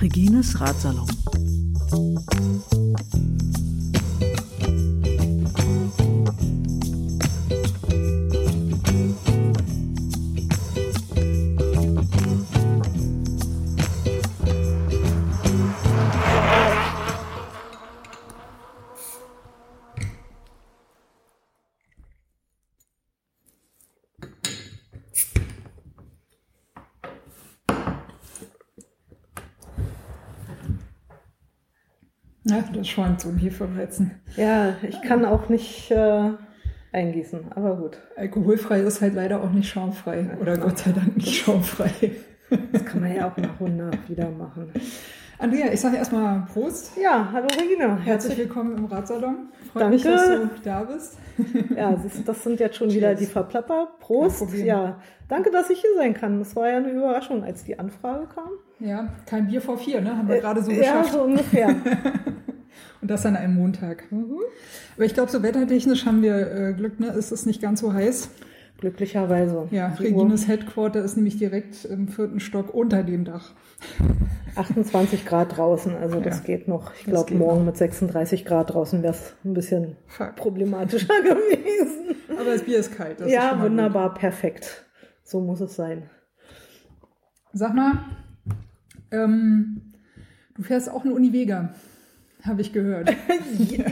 Regines Ratsalon. Das schäumt so ein Hefeweizen. Ja, ich kann auch nicht äh, eingießen, aber gut. Alkoholfrei ist halt leider auch nicht schaumfrei. Oder Gott sei Dank nicht schaumfrei. Das kann man ja auch nach und nach wieder machen. Andrea, ich sage erstmal Prost. Ja, hallo Regina. Herzlich willkommen im Radsalon. Freut Danke. mich, dass du da bist. Ja, das sind jetzt schon wieder Cheers. die Verplapper. Prost. Ja, danke, dass ich hier sein kann. Das war ja eine Überraschung, als die Anfrage kam. Ja, kein Bier vor vier, ne? Haben wir gerade so ja, geschafft. so ungefähr. Und das an einem Montag. Mhm. Aber ich glaube, so wettertechnisch haben wir äh, Glück, ne? Es ist nicht ganz so heiß. Glücklicherweise. Ja, So Regines Headquarter ist nämlich direkt im vierten Stock unter dem Dach. 28 Grad draußen, also das Ja, geht noch. Ich glaube, morgen mit 36 Grad draußen wäre es ein bisschen Fuck. problematischer gewesen. Aber das Bier ist kalt. Ja, mal gut. wunderbar, perfekt. So muss es sein. Sag mal, ähm, du fährst auch eine Univega, habe ich gehört.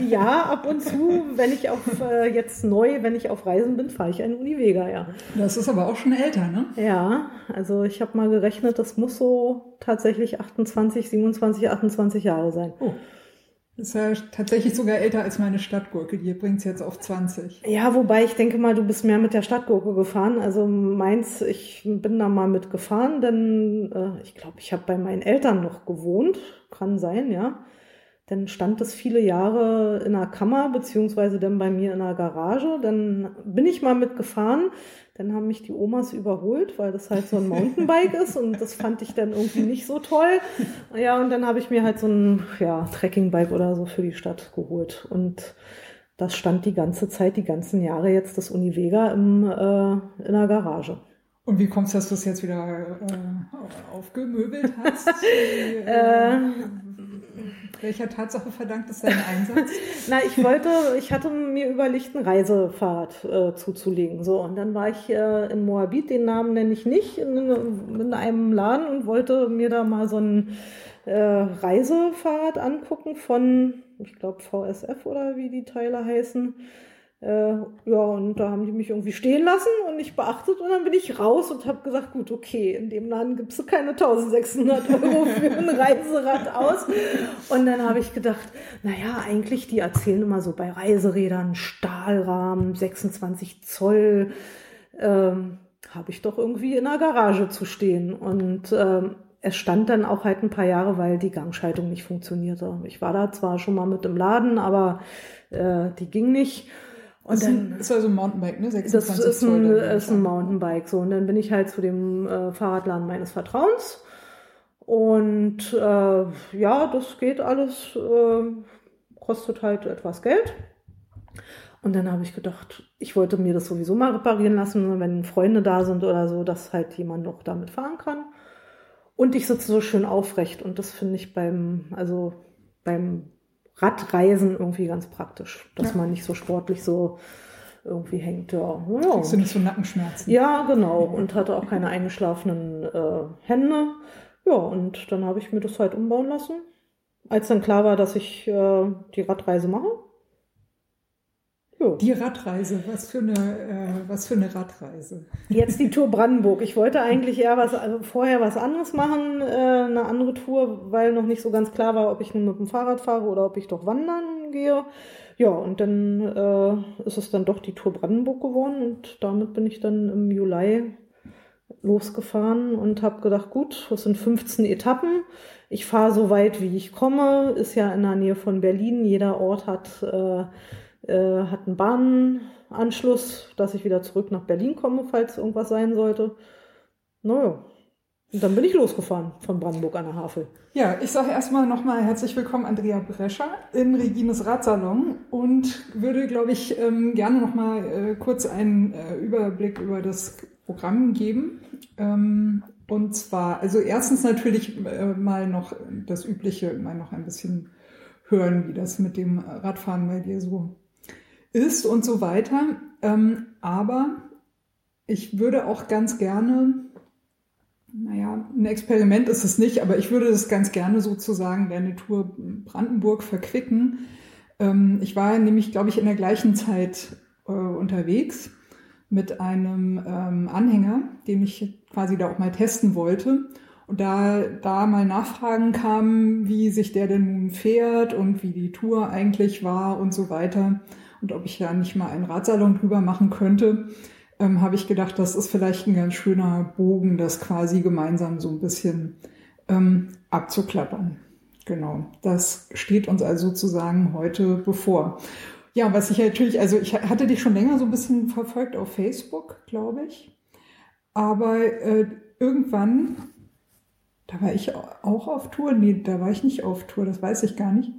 Ja, ab und zu, wenn ich auf äh, jetzt neu, wenn ich auf Reisen bin, fahre ich einen Univega, ja. Das ist aber auch schon älter, ne? Ja, also ich habe mal gerechnet, das muss so tatsächlich 28, 27, 28 Jahre sein. Oh. Ist ja tatsächlich sogar älter als meine Stadtgurke. Die bringt es jetzt auf 20. Ja, wobei ich denke mal, du bist mehr mit der Stadtgurke gefahren. Also meins, ich bin da mal mitgefahren, denn äh, ich glaube, ich habe bei meinen Eltern noch gewohnt. Kann sein, ja. Dann stand es viele Jahre in der Kammer, beziehungsweise dann bei mir in der Garage. Dann bin ich mal mitgefahren. Dann haben mich die Omas überholt, weil das halt so ein Mountainbike ist und das fand ich dann irgendwie nicht so toll. Ja, und dann habe ich mir halt so ein ja, Trekkingbike oder so für die Stadt geholt. Und das stand die ganze Zeit, die ganzen Jahre jetzt das Univega im, äh, in der Garage. Und wie kommst du, dass du es jetzt wieder äh, aufgemöbelt hast? Äh, welcher Tatsache verdankt es deinen Einsatz? Na, ich wollte, ich hatte mir überlegt, ein Reisefahrrad äh, zuzulegen. So, und dann war ich äh, in Moabit, den Namen nenne ich nicht, in, in einem Laden und wollte mir da mal so ein äh, Reisefahrrad angucken von, ich glaube, VSF oder wie die Teile heißen. Äh, ja, und da haben die mich irgendwie stehen lassen und nicht beachtet und dann bin ich raus und habe gesagt, gut, okay, in dem Laden gibst du keine 1600 Euro für ein Reiserad aus. Und dann habe ich gedacht, naja, eigentlich, die erzählen immer so bei Reiserädern, Stahlrahmen, 26 Zoll, ähm, habe ich doch irgendwie in der Garage zu stehen. Und ähm, es stand dann auch halt ein paar Jahre, weil die Gangschaltung nicht funktionierte. Ich war da zwar schon mal mit im Laden, aber äh, die ging nicht. Und Das ist, dann, ein, ist also ein Mountainbike, ne? 26 das ist ein, ist ein. Mountainbike. So, und dann bin ich halt zu dem äh, Fahrradladen meines Vertrauens. Und äh, ja, das geht alles, äh, kostet halt etwas Geld. Und dann habe ich gedacht, ich wollte mir das sowieso mal reparieren lassen, wenn Freunde da sind oder so, dass halt jemand noch damit fahren kann. Und ich sitze so schön aufrecht und das finde ich beim, also beim Radreisen irgendwie ganz praktisch, dass Ja. man nicht so sportlich so irgendwie hängt. Ja, ja. nicht so Nackenschmerzen? ja genau. Und hatte auch keine eingeschlafenen äh, Hände. Ja, und dann habe ich mir das halt umbauen lassen. Als dann klar war, dass ich äh, die Radreise mache. Ja. Die Radreise, was für eine, äh, was für eine Radreise. Jetzt die Tour Brandenburg. Ich wollte eigentlich eher was, also vorher was anderes machen, äh, eine andere Tour, weil noch nicht so ganz klar war, ob ich nun mit dem Fahrrad fahre oder ob ich doch wandern gehe. Ja, und dann äh, ist es dann doch die Tour Brandenburg geworden und damit bin ich dann im Juli losgefahren und habe gedacht, gut, das sind 15 Etappen. Ich fahre so weit, wie ich komme. Ist ja in der Nähe von Berlin. Jeder Ort hat, äh, äh, hat einen Bahnanschluss, dass ich wieder zurück nach Berlin komme, falls irgendwas sein sollte. Naja, Und dann bin ich losgefahren von Brandenburg an der Havel. Ja, ich sage erstmal nochmal herzlich willkommen, Andrea Brescher, in Regines Radsalon und würde, glaube ich, ähm, gerne nochmal äh, kurz einen äh, Überblick über das Programm geben. Ähm, und zwar, also erstens natürlich äh, mal noch das Übliche, mal noch ein bisschen hören, wie das mit dem Radfahren bei dir so ist und so weiter. Ähm, aber ich würde auch ganz gerne naja, ein Experiment ist es nicht, aber ich würde das ganz gerne sozusagen der Tour Brandenburg verquicken. Ähm, ich war nämlich, glaube ich, in der gleichen Zeit äh, unterwegs mit einem ähm, Anhänger, den ich quasi da auch mal testen wollte. Und da, da mal Nachfragen kamen, wie sich der denn nun fährt und wie die Tour eigentlich war und so weiter. Und ob ich da nicht mal einen Radsalon drüber machen könnte ähm, habe ich gedacht, das ist vielleicht ein ganz schöner Bogen, das quasi gemeinsam so ein bisschen ähm, abzuklappern. Genau, das steht uns also sozusagen heute bevor. Ja, was ich natürlich, also ich hatte dich schon länger so ein bisschen verfolgt auf Facebook, glaube ich. Aber äh, irgendwann, da war ich auch auf Tour. Nee, da war ich nicht auf Tour, das weiß ich gar nicht.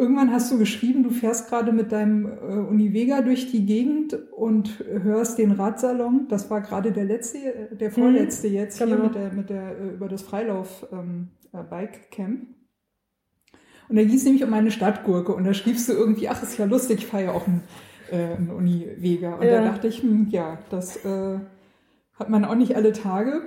Irgendwann hast du geschrieben, du fährst gerade mit deinem äh, Univega durch die Gegend und hörst den Radsalon. Das war gerade der letzte, äh, der vorletzte mhm, jetzt genau. hier mit der, mit der äh, über das Freilauf ähm, äh, Bike Camp. Und da ging es nämlich um eine Stadtgurke und da schriebst du irgendwie, ach, ist ja lustig, ich fahre ja auch einen, äh, einen Univega. Und ja. da dachte ich, hm, ja, das äh, hat man auch nicht alle Tage.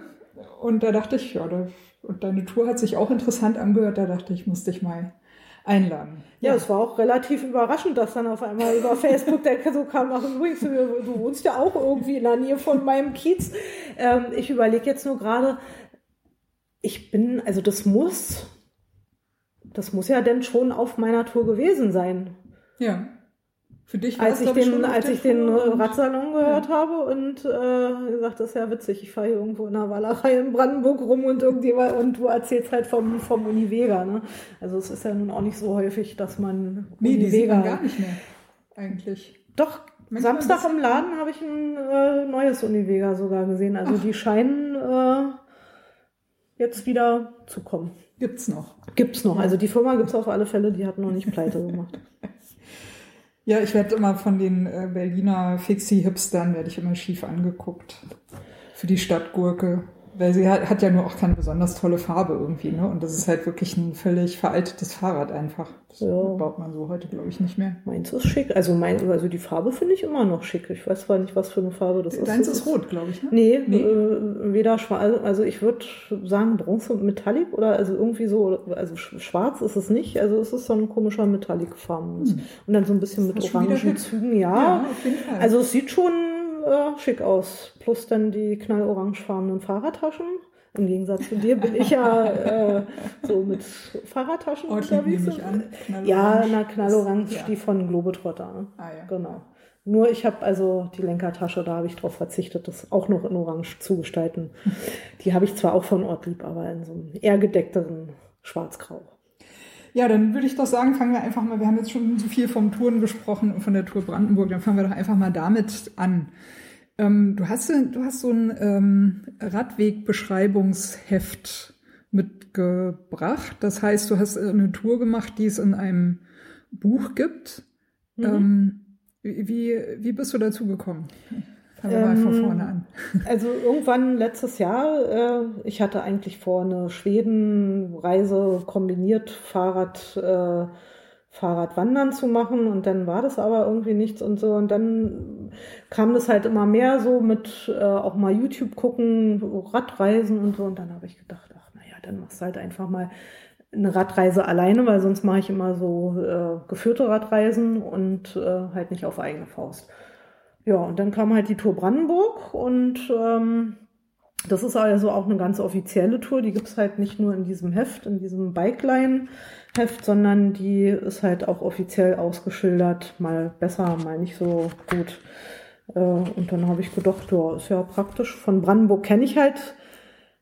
Und da dachte ich, ja, da, und deine Tour hat sich auch interessant angehört. Da dachte ich, musste ich mal einladen. Ja, es war auch relativ überraschend, dass dann auf einmal über Facebook der so kam, ach übrigens, du wohnst ja auch irgendwie in der Nähe von meinem Kiez. Ähm, ich überlege jetzt nur gerade, ich bin, also das muss, das muss ja denn schon auf meiner Tour gewesen sein. Ja. Für dich war als ich den, als ich den Radsalon gehört ja. habe und äh, gesagt, das ist ja witzig, ich fahre hier irgendwo in der Wallerei in Brandenburg rum und irgendjemand und du erzählst halt vom, vom Univega. Ne? Also es ist ja nun auch nicht so häufig, dass man nee, Univega... die sieht man gar nicht mehr, eigentlich. Doch, Manchmal Samstag im Laden habe ich ein äh, neues Univega sogar gesehen. Also Ach. die scheinen äh, jetzt wieder zu kommen. Gibt's noch? Gibt's noch. Also die Firma gibt's auf alle Fälle, die hat noch nicht pleite gemacht. Ja, ich werde immer von den äh, Berliner Fixie-Hipstern, werde ich immer schief angeguckt. Für die Stadtgurke. Weil sie hat, hat ja nur auch keine besonders tolle Farbe irgendwie, ne? Und das ist halt wirklich ein völlig veraltetes Fahrrad einfach. Das ja. baut man so heute, glaube ich, nicht mehr. Meins ist schick. Also mein, also die Farbe finde ich immer noch schick. Ich weiß zwar nicht, was für eine Farbe das Deins ist. Deins ist rot, glaube ich, ne? Nee, nee. Äh, weder schwarz, also ich würde sagen Bronze und Metallic oder also irgendwie so, also schwarz ist es nicht. Also es ist so ein komischer Metallic-Farben. Hm. Und dann so ein bisschen mit orangen Zügen, ja. ja auf jeden Fall. Also es sieht schon äh, schick aus. Plus dann die knallorangefarbenen Fahrradtaschen. Im Gegensatz zu dir bin ich ja äh, so mit Fahrradtaschen oh, unterwegs. An. Ja, na knallorange, ja. die von Globetrotter. Ah, ja. Genau. Nur ich habe also die Lenkertasche, da habe ich darauf verzichtet, das auch noch in Orange zu gestalten. die habe ich zwar auch von Ortlieb, aber in so einem eher gedeckteren Schwarzgrau. Ja, dann würde ich doch sagen, fangen wir einfach mal, wir haben jetzt schon so viel vom Touren gesprochen und von der Tour Brandenburg, dann fangen wir doch einfach mal damit an. Ähm, du, hast, du hast so ein ähm, Radwegbeschreibungsheft mitgebracht. Das heißt, du hast eine Tour gemacht, die es in einem Buch gibt. Mhm. Ähm, wie, wie bist du dazu gekommen? Fangen wir mal von ähm, vorne an. Also irgendwann letztes Jahr, äh, ich hatte eigentlich vor, eine Schweden-Reise kombiniert Fahrrad, äh, Fahrradwandern zu machen und dann war das aber irgendwie nichts und so und dann kam das halt immer mehr so mit äh, auch mal YouTube gucken, Radreisen und so und dann habe ich gedacht, ach naja, dann machst du halt einfach mal eine Radreise alleine, weil sonst mache ich immer so äh, geführte Radreisen und äh, halt nicht auf eigene Faust. Ja, und dann kam halt die Tour Brandenburg und ähm, das ist also auch eine ganz offizielle Tour. Die gibt's halt nicht nur in diesem Heft, in diesem Bikeline-Heft, sondern die ist halt auch offiziell ausgeschildert. Mal besser, mal nicht so gut. Äh, und dann habe ich gedacht, ja, ist ja praktisch. Von Brandenburg kenne ich halt.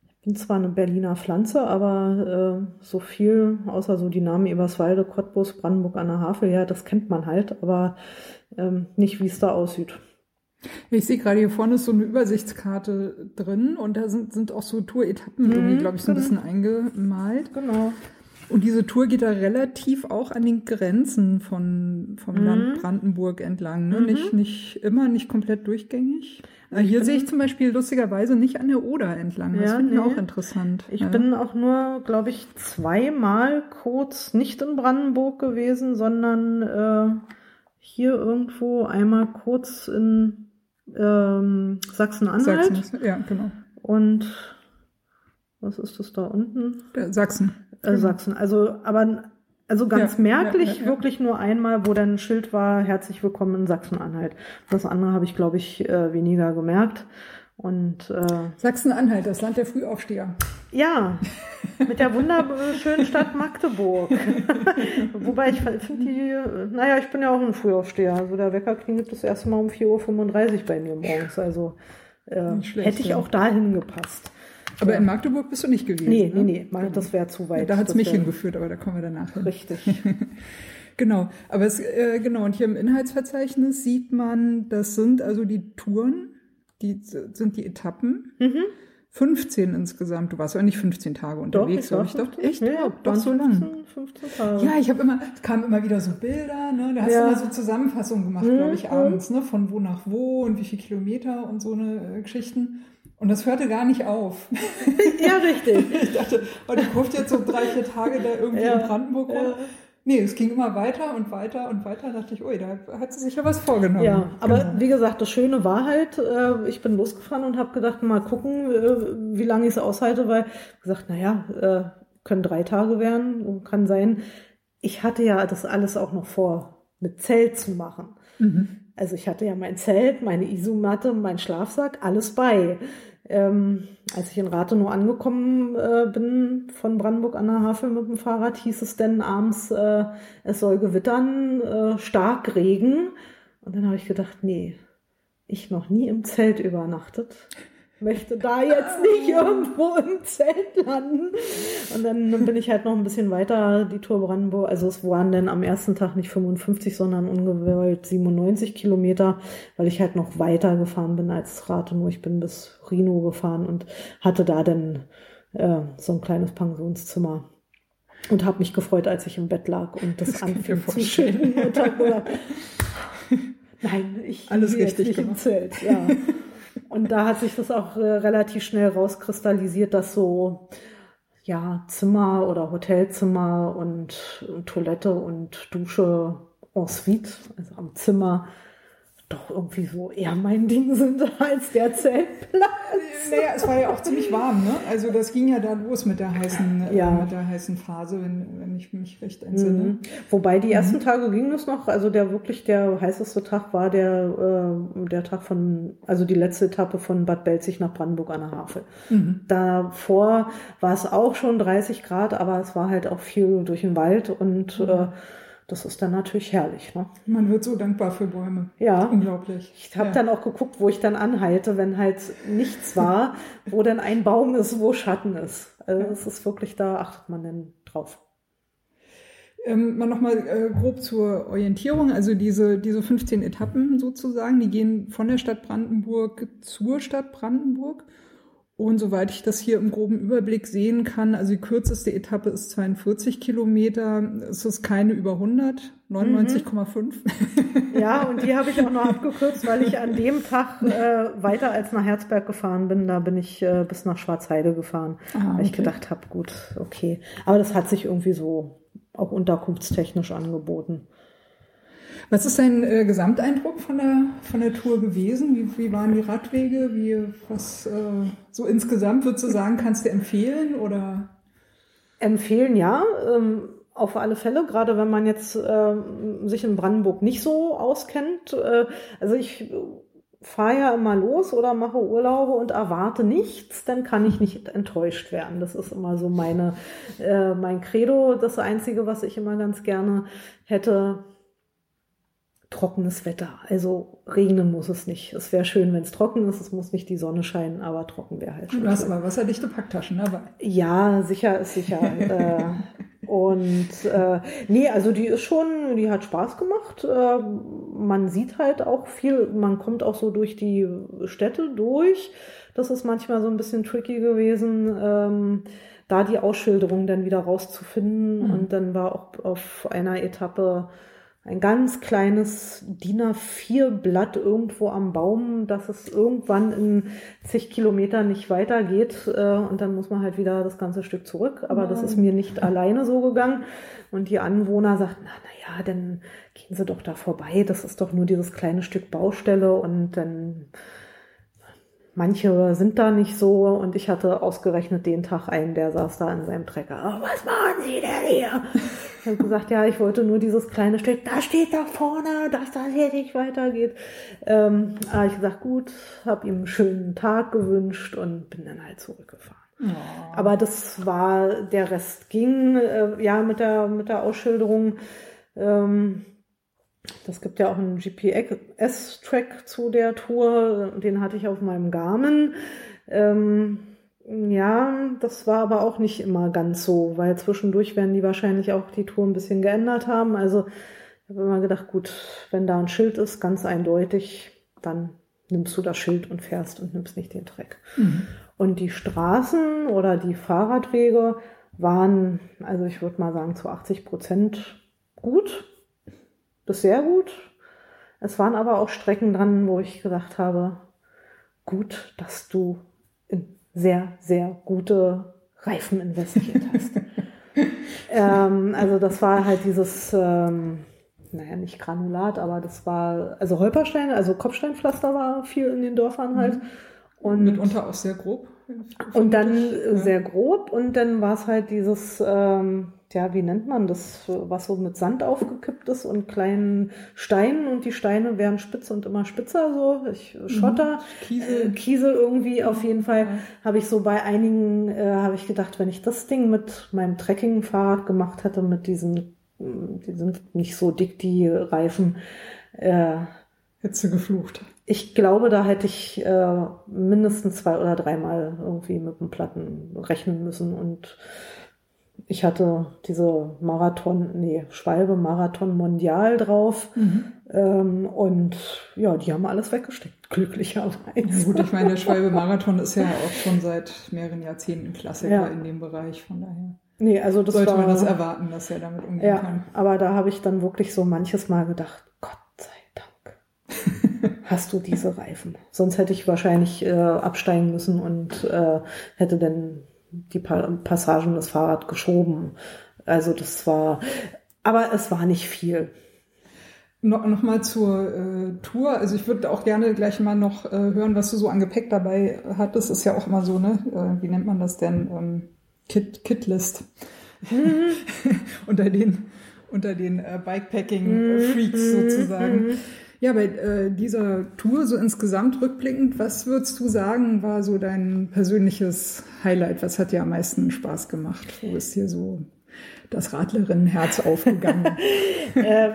Ich bin zwar eine Berliner Pflanze, aber äh, so viel, außer so die Namen Eberswalde, Cottbus, Brandenburg an der Havel, ja, das kennt man halt, aber ähm, nicht, wie es da aussieht. Ich sehe gerade hier vorne ist so eine Übersichtskarte drin und da sind, sind auch so Tour-Etappen Mhm, irgendwie, glaube ich, so ein genau. bisschen eingemalt. Genau. Und diese Tour geht da relativ auch an den Grenzen von, vom Mhm. Land Brandenburg entlang. Ne? Nicht, nicht immer, nicht komplett durchgängig. Äh, Ich Hier sehe ich zum Beispiel lustigerweise nicht an der Oder entlang. Das Ja, finde ich nee. auch interessant. Ich ja. bin auch nur, glaube ich, zweimal kurz nicht in Brandenburg gewesen, sondern äh, hier irgendwo einmal kurz in ähm, Sachsen-Anhalt. Sachsen. Ja, genau. Und was ist das da unten? Der Sachsen. Äh, Sachsen. Also, aber also ganz Ja, merklich ja, ja, ja. wirklich nur einmal, wo dann ein Schild war, herzlich willkommen in Sachsen-Anhalt. Das andere habe ich, glaube ich, äh, weniger gemerkt. Und äh, Sachsen-Anhalt, das Land der Frühaufsteher. ja, mit der wunderschönen Stadt Magdeburg. Wobei ich finde die, naja, ich bin ja auch ein Frühaufsteher. Also der Wecker klingelt das erste Mal um 4.35 Uhr bei mir morgens. Also äh, schlecht, hätte ich ja. auch dahin gepasst. Aber in Magdeburg bist du nicht gewesen. Nee, ne? nee, nee, Mann, das wäre zu weit. Da hat es mich hingeführt, aber da kommen wir danach hin. Richtig. Genau, aber es, äh, genau, und hier im Inhaltsverzeichnis sieht man, das sind also die Touren, die sind die Etappen. Mhm. 15 insgesamt. Du warst ja nicht 15 Tage unterwegs, glaube ich. Doch, 15. echt? Ja, doch so lang. 15, 15 Tage. Ja, ich habe immer, es kamen immer wieder so Bilder, ne? Da hast Ja. du immer so Zusammenfassungen gemacht, Mhm, glaube ich, mhm. abends, ne? Von wo nach wo und wie viele Kilometer und so eine äh, Geschichten. Und das hörte gar nicht auf. ja richtig. Ich dachte, oh, die kurft jetzt so drei, vier Tage da irgendwie Ja, in Brandenburg rum. ja. Nee, es ging immer weiter und weiter und weiter. Da dachte ich, ui, da hat sie sich ja was vorgenommen. Ja, aber Genau. wie gesagt, das Schöne war halt, äh, ich bin losgefahren und habe gedacht, mal gucken, äh, wie lange ich es aushalte, weil gesagt, naja, äh, können drei Tage werden, kann sein. Ich hatte ja das alles auch noch vor, mit Zelt zu machen. Mhm. Also ich hatte ja mein Zelt, meine Isomatte, mein Schlafsack, alles bei. Ähm, als ich in Rathenow angekommen äh, bin von Brandenburg an der Havel mit dem Fahrrad, hieß es denn abends, äh, es soll gewittern, äh, stark Regen. Und dann habe ich gedacht, nee, ich noch nie im Zelt übernachtet. Möchte da jetzt nicht irgendwo im Zelt landen. Und dann bin ich halt noch ein bisschen weiter die Tour Brandenburg. Also es waren dann am ersten Tag nicht 55, sondern ungewollt 97 Kilometer, weil ich halt noch weiter gefahren bin als Rathenow. Ich bin bis Rhino gefahren und hatte da dann äh, so ein kleines Pensionszimmer. Und habe mich gefreut, als ich im Bett lag und das, Das anfing zu gedacht, Nein, ich Alles richtig nicht im gemacht. Zelt. Ja. Und da hat sich das auch äh, relativ schnell rauskristallisiert, dass so ja Zimmer oder Hotelzimmer und, und Toilette und Dusche en suite, also am Zimmer, doch irgendwie so eher mein Ding sind als der Zeltplatz. Naja, es war ja auch ziemlich warm, ne? Also das ging ja da los mit der heißen, Ja. äh, mit der heißen Phase, wenn, wenn ich mich recht entsinne. Mhm. Wobei die ersten Tage ging es noch, also der wirklich der heißeste Tag war der, äh, der Tag von, also die letzte Etappe von Bad Belzig nach Brandenburg an der Havel. Mhm. Davor war es auch schon 30 Grad, aber es war halt auch viel durch den Wald und Mhm. äh, das ist dann natürlich herrlich. Ne? Man wird so dankbar für Bäume. Ja. Unglaublich. Ich habe ja. dann auch geguckt, wo ich dann anhalte, wenn halt nichts war, wo dann ein Baum ist, wo Schatten ist. Also es ist wirklich, da achtet man dann drauf. Ähm, mal nochmal äh, grob zur Orientierung. Also diese, diese 15 Etappen sozusagen, die gehen von der Stadt Brandenburg zur Stadt Brandenburg. Und soweit ich das hier im groben Überblick sehen kann, also die kürzeste Etappe ist 42 Kilometer. Es ist keine über 100, 99,5. Ja, und die habe ich auch noch abgekürzt, weil ich an dem Tag äh, weiter als nach Herzberg gefahren bin. Da bin ich äh, bis nach Schwarzheide gefahren, Ah, weil ich okay. gedacht habe, gut, okay. Aber das hat sich irgendwie so auch unterkunftstechnisch angeboten. Was ist dein äh, Gesamteindruck von der, von der Tour gewesen? Wie, wie waren die Radwege? Wie, was äh, so insgesamt würdest du sagen, kannst du empfehlen oder? Empfehlen ja, ähm, auf alle Fälle, gerade wenn man jetzt ähm, sich in Brandenburg nicht so auskennt. Äh, also ich fahre ja immer los oder mache Urlaube und erwarte nichts, dann kann ich nicht enttäuscht werden. Das ist immer so meine, äh, mein Credo. Das Einzige, was ich immer ganz gerne hätte, trockenes Wetter. Also regnen muss es nicht. Es wäre schön, wenn es trocken ist. Es muss nicht die Sonne scheinen, aber trocken wäre halt. Du hast aber wasserdichte Packtaschen dabei. Ja, sicher ist sicher. äh, Und äh, nee, also die ist schon, die hat Spaß gemacht. Äh, man sieht halt auch viel, man kommt auch so durch die Städte durch. Das ist manchmal so ein bisschen tricky gewesen, ähm, da die Ausschilderung dann wieder rauszufinden. Mhm. Und dann war auch auf einer Etappe ein ganz kleines DIN A4-Blatt irgendwo am Baum, dass es irgendwann in zig Kilometern nicht weitergeht. Äh, und dann muss man halt wieder das ganze Stück zurück. Aber Nein. das ist mir nicht alleine so gegangen. Und die Anwohner sagten, na, na ja, dann gehen Sie doch da vorbei. Das ist doch nur dieses kleine Stück Baustelle und dann Manche sind da nicht so und ich hatte ausgerechnet den Tag einen, der saß da in seinem Trecker. Oh, was machen Sie denn hier? Ich habe gesagt, ja, ich wollte nur dieses kleine Stück, da steht da vorne, dass das hier nicht weitergeht. Ähm, aber ich gesagt, gut, habe ihm einen schönen Tag gewünscht und bin dann halt zurückgefahren. Oh. Aber das war, der Rest ging, äh, ja, mit der, mit der Ausschilderung. Ähm, das gibt ja auch einen GPS-Track zu der Tour, den hatte ich auf meinem Garmin. Ähm, ja, das war aber auch nicht immer ganz so, weil zwischendurch werden die wahrscheinlich auch die Tour ein bisschen geändert haben. Also ich habe immer gedacht, gut, wenn da ein Schild ist, ganz eindeutig, dann nimmst du das Schild und fährst und nimmst nicht den Track. Mhm. Und die Straßen oder die Fahrradwege waren, also ich würde mal sagen, zu 80 Prozent gut das sehr gut. Es waren aber auch Strecken dran, wo ich gedacht habe, gut, dass du in sehr, sehr gute Reifen investiert hast. ähm, also das war halt dieses, ähm, naja, nicht Granulat, aber das war, also Holperstein, also Kopfsteinpflaster war viel in den Dörfern halt. Mhm. Und mitunter auch sehr grob. Und dann ja. sehr grob und dann war es halt dieses, ähm, ja, wie nennt man das, was so mit Sand aufgekippt ist und kleinen Steinen und die Steine werden spitz und immer spitzer, so ich, Schotter, mhm. Kiesel. Äh, Kiesel irgendwie auf jeden Fall, ja. habe ich so bei einigen, äh, habe ich gedacht, wenn ich das Ding mit meinem Trekkingfahrrad gemacht hätte, mit diesen, die sind nicht so dick, die Reifen, äh, Hättest du geflucht. Ich glaube, da hätte ich äh, mindestens zwei oder dreimal irgendwie mit dem Platten rechnen müssen und ich hatte diese Marathon, nee, Schwalbe Marathon Mondial drauf. Mhm. Ähm, und ja, die haben alles weggesteckt, glücklicherweise. Ja, gut, ich meine, der Schwalbe Marathon ist ja auch schon seit mehreren Jahrzehnten Klassiker ja. in dem Bereich, von daher. Nee, also das sollte war, man das erwarten, dass er damit umgehen ja, kann. Aber da habe ich dann wirklich so manches Mal gedacht, Gott sei Dank, hast du diese Reifen. Sonst hätte ich wahrscheinlich äh, absteigen müssen und äh, hätte dann die Passagen des Fahrrad geschoben. Also das war, aber es war nicht viel. No, Nochmal zur äh, Tour. Also ich würde auch gerne gleich mal noch äh, hören, was du so an Gepäck dabei hattest. Ist ja auch immer so, ne? Äh, wie nennt man das denn? Ähm, Kit, Kitlist. Mhm. unter den, unter den äh, Bikepacking-Freaks mhm. sozusagen. Mhm. Ja, bei äh, dieser Tour so insgesamt rückblickend, was würdest du sagen, war so dein persönliches Highlight? Was hat dir am meisten Spaß gemacht? Wo ist dir so das Radlerinnenherz aufgegangen? äh,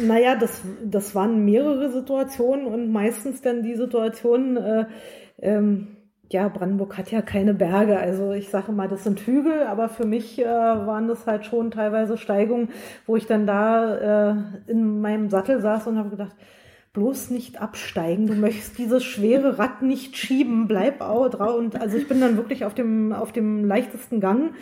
naja, das, das waren mehrere Situationen und meistens dann die Situationen, äh, ähm, ja, Brandenburg hat ja keine Berge. Also ich sage mal, das sind Hügel, aber für mich äh, waren das halt schon teilweise Steigungen, wo ich dann da äh, in meinem Sattel saß und habe gedacht, bloß nicht absteigen. Du möchtest dieses schwere Rad nicht schieben. Bleib auch drauf. Und also ich bin dann wirklich auf dem, auf dem leichtesten Gang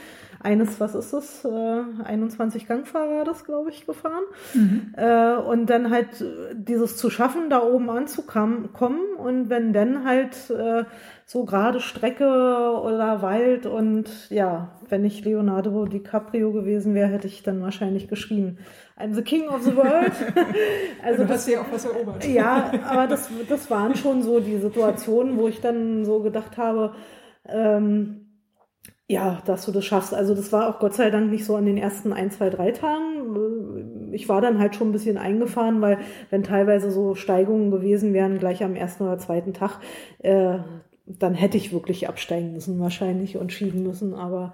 eines, was ist das, äh, 21 Gangfahrer das, glaube ich, gefahren. Mhm. Äh, und dann halt dieses zu schaffen, da oben anzukommen und wenn dann halt äh, so gerade Strecke oder Wald und ja, wenn ich Leonardo DiCaprio gewesen wäre, hätte ich dann wahrscheinlich geschrien, I'm the king of the world. also du hast ja auch was erobert. Ja, aber das, das waren schon so die Situationen, wo ich dann so gedacht habe, ähm, ja, dass du das schaffst. Also das war auch Gott sei Dank nicht so an den ersten ein, zwei, drei Tagen. Ich war dann halt schon ein bisschen eingefahren, weil wenn teilweise so Steigungen gewesen wären, gleich am ersten oder zweiten Tag, äh, dann hätte ich wirklich absteigen müssen wahrscheinlich und schieben müssen. Aber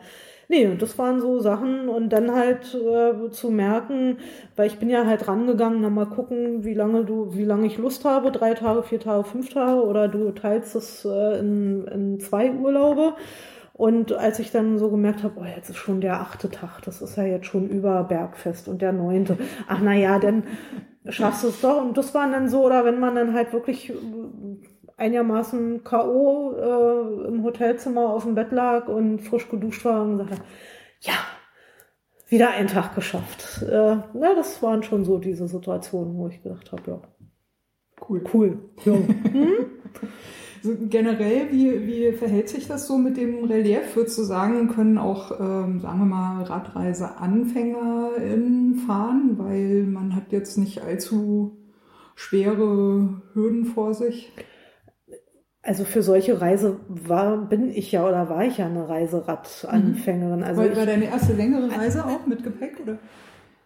nee, das waren so Sachen und dann halt äh, zu merken, weil ich bin ja halt rangegangen, na mal gucken, wie lange du, wie lange ich Lust habe, drei Tage, vier Tage, fünf Tage oder du teilst es äh, in, in zwei Urlaube. Und als ich dann so gemerkt habe, oh, jetzt ist schon der achte Tag, das ist ja jetzt schon über Bergfest und der neunte. Ach na ja, dann schaffst du es doch. Und das war dann so, oder wenn man dann halt wirklich einigermaßen K.O. Äh, im Hotelzimmer auf dem Bett lag und frisch geduscht war und gesagt, ja, wieder einen Tag geschafft. Äh, na, das waren schon so diese Situationen, wo ich gedacht habe, ja. Cool. Cool. Ja. hm? So generell, wie, wie verhält sich das so mit dem Relief? Würdest du sagen, können auch, ähm, sagen wir mal, RadreiseanfängerInnen fahren, weil man hat jetzt nicht allzu schwere Hürden vor sich? Also für solche Reise war, bin ich ja oder war ich ja eine Reiseradanfängerin. Also war, ich, war deine erste längere Reise auch mit Gepäck, oder?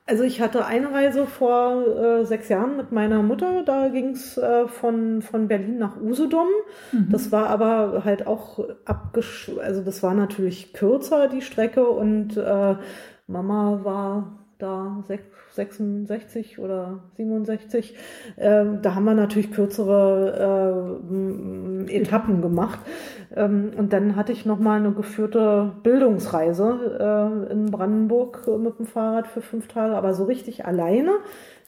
Also ich hatte eine Reise vor äh, sechs Jahren mit meiner Mutter. Da ging's äh, von, von Berlin nach Usedom. Mhm. Das war aber halt auch abgesch... Also das war natürlich kürzer, die Strecke. Und äh, Mama war da 66 oder 67. Ähm, da haben wir natürlich kürzere äh, Etappen gemacht. Ähm, und dann hatte ich noch mal eine geführte Bildungsreise äh, in Brandenburg mit dem Fahrrad für fünf Tage, aber so richtig alleine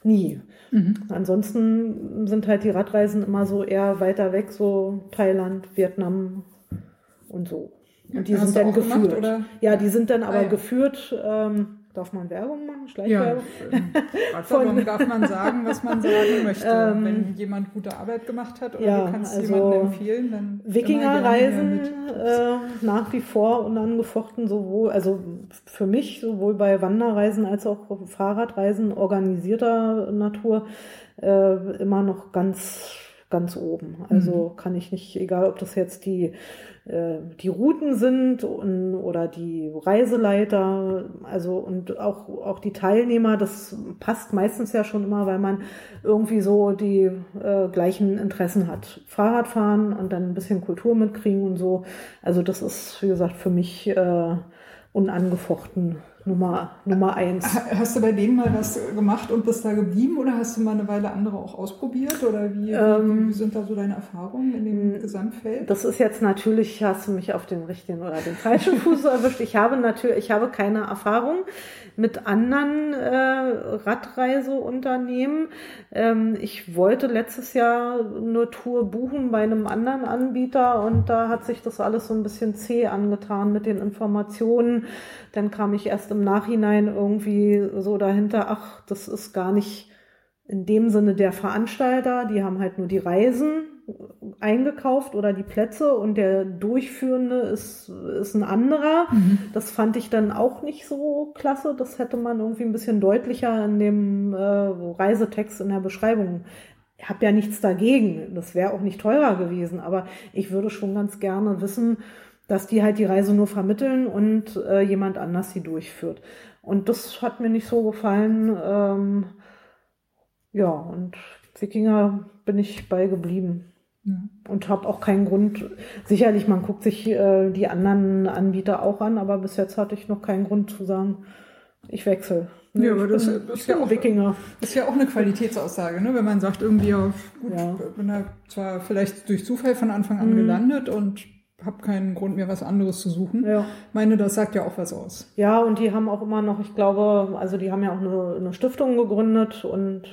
nie. Mhm. Ansonsten sind halt die Radreisen immer so eher weiter weg, so Thailand, Vietnam und so. Und die Hast sind dann geführt. Gemacht, ja, die sind dann aber ah, ja. geführt. Ähm, Darf man Werbung machen? Schleichwerbung? Ja, Von, darf man sagen, was man sagen möchte. Ähm, Wenn jemand gute Arbeit gemacht hat oder ja, du kannst also jemanden empfehlen, dann. Wikingerreisen äh, nach wie vor unangefochten sowohl, also für mich sowohl bei Wanderreisen als auch Fahrradreisen organisierter Natur äh, immer noch ganz ganz oben. Also mhm. kann ich nicht, egal ob das jetzt die, äh, die Routen sind und, oder die Reiseleiter, also und auch, auch die Teilnehmer, das passt meistens ja schon immer, weil man irgendwie so die äh, gleichen Interessen hat. Fahrradfahren und dann ein bisschen Kultur mitkriegen und so. Also das ist, wie gesagt, für mich äh, unangefochten Nummer, Nummer eins. Hast du bei denen mal was gemacht und bist da geblieben oder hast du mal eine Weile andere auch ausprobiert? Oder wie, ähm, wie sind da so deine Erfahrungen in dem Gesamtfeld? Das ist jetzt natürlich, hast du mich auf den richtigen oder den falschen Fuß erwischt. Ich habe natürlich, ich habe keine Erfahrung mit anderen äh, Radreiseunternehmen. Ähm, ich wollte letztes Jahr eine Tour buchen bei einem anderen Anbieter und da hat sich das alles so ein bisschen zäh angetan mit den Informationen. Dann kam ich erst im Nachhinein irgendwie so dahinter, ach, das ist gar nicht in dem Sinne der Veranstalter, die haben halt nur die Reisen eingekauft oder die Plätze und der Durchführende ist, ist ein anderer. Mhm. Das fand ich dann auch nicht so klasse. Das hätte man irgendwie ein bisschen deutlicher in dem äh, Reisetext in der Beschreibung. Ich habe ja nichts dagegen. Das wäre auch nicht teurer gewesen, aber ich würde schon ganz gerne wissen, dass die halt die Reise nur vermitteln und äh, jemand anders sie durchführt. Und das hat mir nicht so gefallen. Ähm, ja, und Wikinger bin ich bei geblieben. Ja. Und habe auch keinen Grund. Sicherlich, man guckt sich äh, die anderen Anbieter auch an, aber bis jetzt hatte ich noch keinen Grund zu sagen, ich wechsle. Ne, ja, aber das, bin, ist, ja auch, Wikinger. ist ja auch eine Qualitätsaussage, ne? wenn man sagt, irgendwie, auf, gut, ja. bin da zwar vielleicht durch Zufall von Anfang an mhm. gelandet und habe keinen Grund mehr, was anderes zu suchen. Ja. Ich meine, das sagt ja auch was aus. Ja, und die haben auch immer noch, ich glaube, also die haben ja auch eine, eine Stiftung gegründet und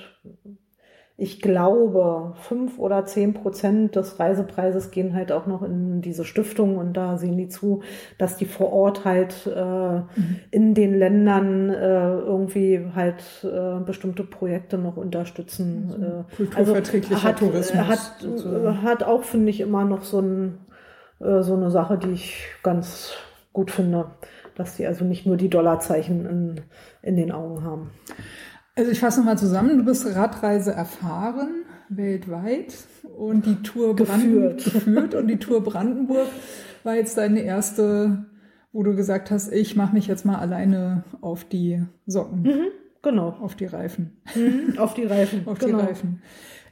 ich glaube, fünf oder zehn Prozent des Reisepreises gehen halt auch noch in diese Stiftung und da sehen die zu, dass die vor Ort halt äh, mhm. in den Ländern äh, irgendwie halt äh, bestimmte Projekte noch unterstützen. Also, äh, kulturverträglicher also hat, Tourismus. Hat, sozusagen. hat auch, finde ich, immer noch so, ein, äh, so eine Sache, die ich ganz gut finde, dass die also nicht nur die Dollarzeichen in, in den Augen haben. Also ich fasse nochmal zusammen, du bist Radreise erfahren weltweit und die Tour geführt. geführt und die Tour Brandenburg war jetzt deine erste, wo du gesagt hast, ich mache mich jetzt mal alleine auf die Socken. Mhm, genau. Auf die Reifen. Mhm, auf die Reifen. auf genau. die Reifen.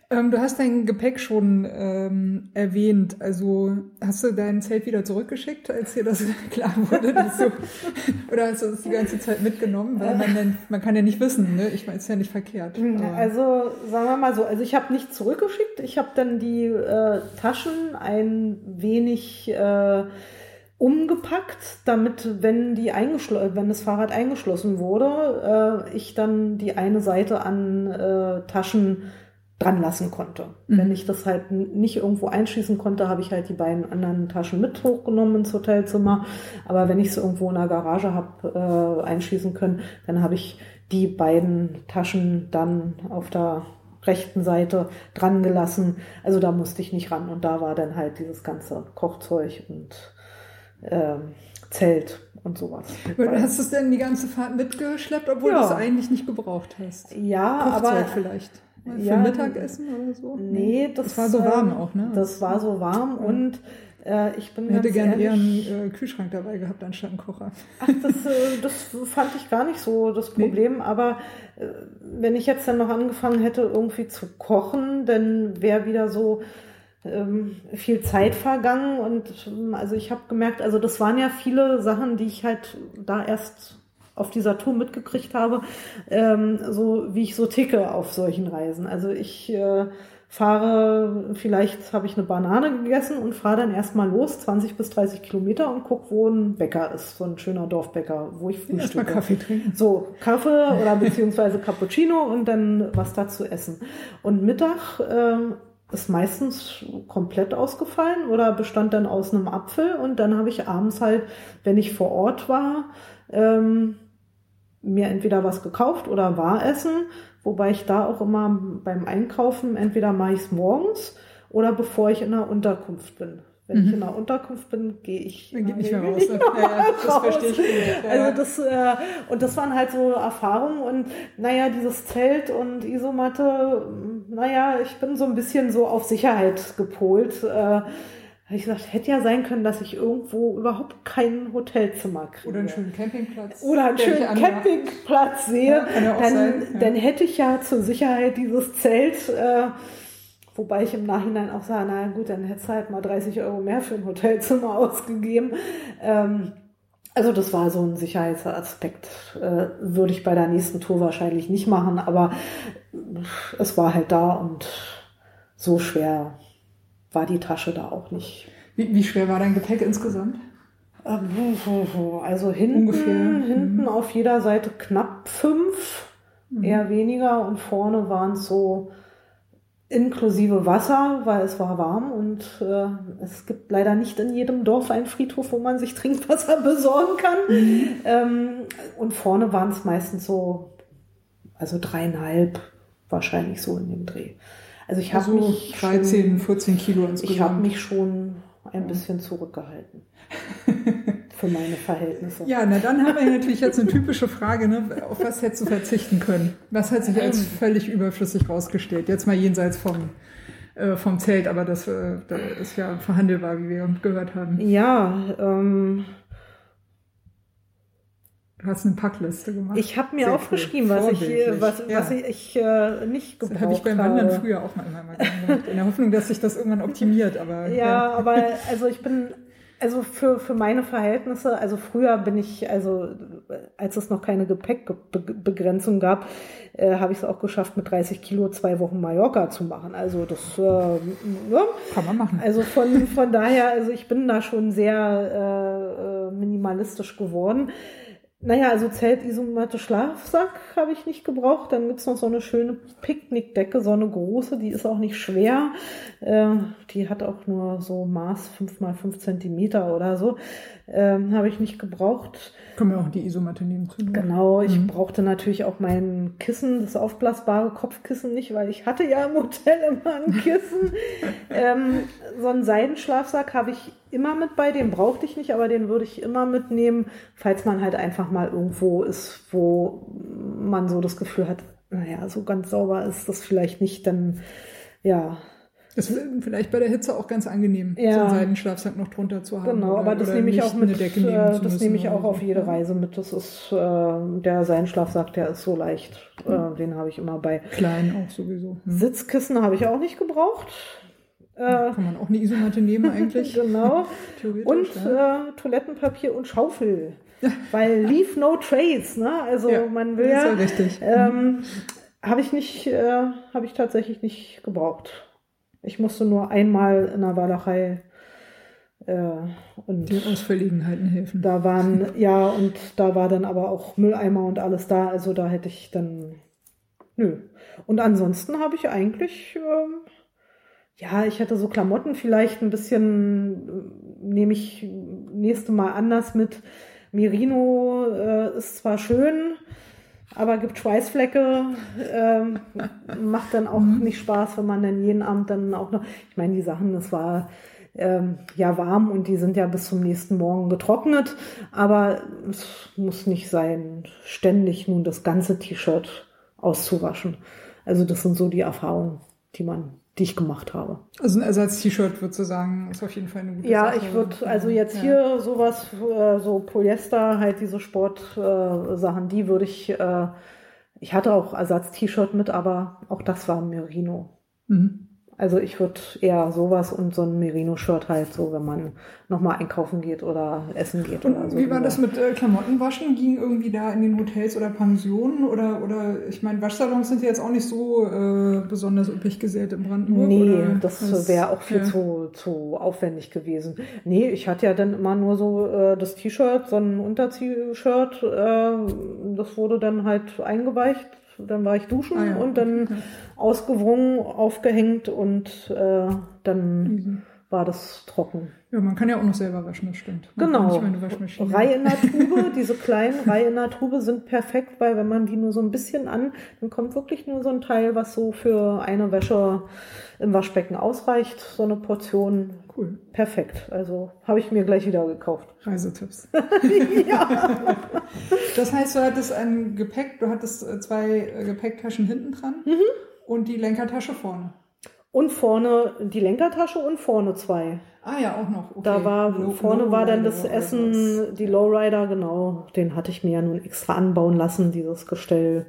Ähm, du hast dein Gepäck schon ähm, erwähnt. Also hast du dein Zelt wieder zurückgeschickt, als dir das klar wurde, dass du, oder hast du es die ganze Zeit mitgenommen? Weil man, dann, man kann ja nicht wissen, ne? Ich meine, es ist ja nicht verkehrt. Aber. Also sagen wir mal so, also ich habe nicht zurückgeschickt. Ich habe dann die äh, Taschen ein wenig äh, umgepackt, damit, wenn die wenn das Fahrrad eingeschlossen wurde, äh, ich dann die eine Seite an äh, Taschen dran lassen konnte. Mhm. Wenn ich das halt nicht irgendwo einschließen konnte, habe ich halt die beiden anderen Taschen mit hochgenommen ins Hotelzimmer. Aber wenn ich es irgendwo in der Garage habe äh, einschließen können, dann habe ich die beiden Taschen dann auf der rechten Seite dran gelassen. Also da musste ich nicht ran und da war dann halt dieses ganze Kochzeug und äh, Zelt und sowas. Hast du es denn die ganze Fahrt mitgeschleppt, obwohl ja. du es eigentlich nicht gebraucht hast? Ja, Kochzeug aber vielleicht. Für ja, Mittagessen oder so? Nee, das, das war so warm auch, ne? Das war so warm und äh, ich bin ich hätte gerne eher einen äh, Kühlschrank dabei gehabt anstatt einen Kocher. Ach, das, äh, das fand ich gar nicht so das Problem. Nee. Aber äh, wenn ich jetzt dann noch angefangen hätte, irgendwie zu kochen, dann wäre wieder so ähm, viel Zeit vergangen. Und ähm, also ich habe gemerkt, also das waren ja viele Sachen, die ich halt da erst auf dieser Tour mitgekriegt habe, ähm, so wie ich so ticke auf solchen Reisen. Also ich äh, fahre, vielleicht habe ich eine Banane gegessen und fahre dann erstmal los, 20 bis 30 Kilometer und gucke, wo ein Bäcker ist, so ein schöner Dorfbäcker, wo ich frühstücke. Erstmal Kaffee trinken. So, Kaffee oder beziehungsweise Cappuccino und dann was dazu essen. Und Mittag äh, ist meistens komplett ausgefallen oder bestand dann aus einem Apfel und dann habe ich abends halt, wenn ich vor Ort war, ähm, mir entweder was gekauft oder war essen, wobei ich da auch immer beim Einkaufen entweder mache ich es morgens oder bevor ich in der Unterkunft bin. Wenn mhm. ich in der Unterkunft bin, gehe ich. Dann geht nicht mehr raus. Nicht mehr ja, das verstehe ich. Ja. Also das, äh, und das waren halt so Erfahrungen und naja, dieses Zelt und Isomatte, naja, ich bin so ein bisschen so auf Sicherheit gepolt. Äh, habe ich gesagt, hätte ja sein können, dass ich irgendwo überhaupt kein Hotelzimmer kriege. Oder einen schönen Campingplatz. Oder einen schönen Campingplatz sehe. Ja, dann, sein, ja. dann hätte ich ja zur Sicherheit dieses Zelt, äh, wobei ich im Nachhinein auch sage, na gut, dann hätte es halt mal 30 Euro mehr für ein Hotelzimmer ausgegeben. Ähm, also das war so ein Sicherheitsaspekt. Äh, würde ich bei der nächsten Tour wahrscheinlich nicht machen, aber es war halt da und so schwer war die Tasche da auch nicht. Wie, wie schwer war dein Gepäck insgesamt? Ähm, also hinten, Ungefähr. hinten mhm. auf jeder Seite knapp fünf, mhm. eher weniger und vorne waren es so inklusive Wasser, weil es war warm und äh, es gibt leider nicht in jedem Dorf einen Friedhof, wo man sich Trinkwasser besorgen kann. Mhm. Ähm, und vorne waren es meistens so, also dreieinhalb, wahrscheinlich so in dem Dreh. Also ich habe also mich 13, schon, 14 Kilo insgesamt. Ich habe mich schon ein bisschen zurückgehalten. für meine Verhältnisse. Ja, na dann haben wir natürlich jetzt eine typische Frage, ne? auf was hättest du verzichten können? Was hat sich als ähm. völlig überflüssig rausgestellt? Jetzt mal jenseits vom, äh, vom Zelt, aber das, äh, das ist ja verhandelbar, wie wir gehört haben. Ja, ähm, hast eine Packliste gemacht. Ich habe mir Sehr aufgeschrieben, was ich, was, ja. was ich äh, nicht gebraucht habe. habe ich beim Wandern früher auch mal immer mal gemacht, in der Hoffnung, dass sich das irgendwann optimiert. Aber, ja, ja, aber also ich bin also für, für meine Verhältnisse, also früher bin ich, also als es noch keine Gepäckbegrenzung gab, äh, habe ich es auch geschafft, mit 30 Kilo zwei Wochen Mallorca zu machen. Also das äh, ja, kann man machen. Also von, von daher, also ich bin da schon sehr äh, äh minimalistisch geworden. Naja, also Zelt, Isomatte, Schlafsack habe ich nicht gebraucht. Dann gibt's noch so eine schöne Picknickdecke, so eine große, die ist auch nicht schwer. Äh, die hat auch nur so Maß 5 mal 5 Zentimeter oder so. Ähm, habe ich nicht gebraucht. Können wir auch die Isomatte nehmen zu. Genau, ich mhm. brauchte natürlich auch mein Kissen, das aufblasbare Kopfkissen nicht, weil ich hatte ja im Hotel immer ein Kissen. ähm, so einen Seidenschlafsack habe ich immer mit bei, den brauchte ich nicht, aber den würde ich immer mitnehmen, falls man halt einfach mal irgendwo ist, wo man so das Gefühl hat, naja, so ganz sauber ist das vielleicht nicht, dann ja, ist vielleicht bei der Hitze auch ganz angenehm, ja. so einen Seidenschlafsack noch drunter zu haben. Genau, aber das nehme ich auch mit. Äh, das nehme ich auch auf jede Reise mit. Das ist äh, der Seidenschlafsack, der ist so leicht. Äh, den habe ich immer bei. Klein auch sowieso. Hm. Sitzkissen habe ich auch nicht gebraucht. Äh, Kann man auch eine Isomatte nehmen eigentlich. genau. und ja. äh, Toilettenpapier und Schaufel. Weil leave no trace, ne? Also ja, man will ja. richtig. Ähm, habe ich nicht, äh, habe ich tatsächlich nicht gebraucht. Ich musste nur einmal in der Walachei Äh, und die aus Verlegenheiten helfen. Da waren, ja, und da war dann aber auch Mülleimer und alles da. Also da hätte ich dann, nö. Und ansonsten habe ich eigentlich, ähm, ja, ich hätte so Klamotten vielleicht ein bisschen, äh, nehme ich nächste Mal anders mit. Merino äh, ist zwar schön, aber gibt Schweißflecke, ähm, macht dann auch mhm. nicht Spaß, wenn man dann jeden Abend dann auch noch, ich meine, die Sachen, das war ähm, ja warm und die sind ja bis zum nächsten Morgen getrocknet, aber es muss nicht sein, ständig nun das ganze T-Shirt auszuwaschen. Also das sind so die Erfahrungen, die man die ich gemacht habe. Also ein Ersatz-T-Shirt würdest du sagen, ist auf jeden Fall eine gute ja, Sache. Ja, ich würde, also jetzt ja. hier sowas, äh, so Polyester, halt diese Sportsachen, äh, die würde ich, äh, ich hatte auch Ersatz-T-Shirt mit, aber auch das war Merino. Mhm. Also ich würde eher sowas und so ein Merino-Shirt halt so, wenn man nochmal einkaufen geht oder essen geht und oder so. Wie war das mit äh, Klamottenwaschen? Ging irgendwie da in den Hotels oder Pensionen oder, oder ich meine, Waschsalons sind ja jetzt auch nicht so äh, besonders üppig gesät in Brandenburg. Nee, das wäre auch viel ja. zu, zu aufwendig gewesen. Nee, ich hatte ja dann immer nur so äh, das T-Shirt, so ein Unterzieh-Shirt, äh, das wurde dann halt eingeweicht dann war ich duschen ah, ja. und dann ausgewrungen, aufgehängt und äh, dann mhm. war das trocken. Ja, man kann ja auch noch selber waschen, das stimmt. Man genau. Reihe in der Tube, diese kleinen Reihe in der Tube sind perfekt, weil wenn man die nur so ein bisschen an, dann kommt wirklich nur so ein Teil, was so für eine Wäsche im Waschbecken ausreicht, so eine Portion. Cool. Perfekt. Also habe ich mir gleich wieder gekauft. Reisetipps. ja. Das heißt, du hattest ein Gepäck, du hattest äh, zwei äh, Gepäcktaschen hinten dran mhm. und die Lenkertasche vorne. Und vorne die Lenkertasche und vorne zwei. Ah ja, auch noch. Okay. Da war Low, vorne Low war dann das Essen, die Lowrider, genau. Den hatte ich mir ja nun extra anbauen lassen, dieses Gestell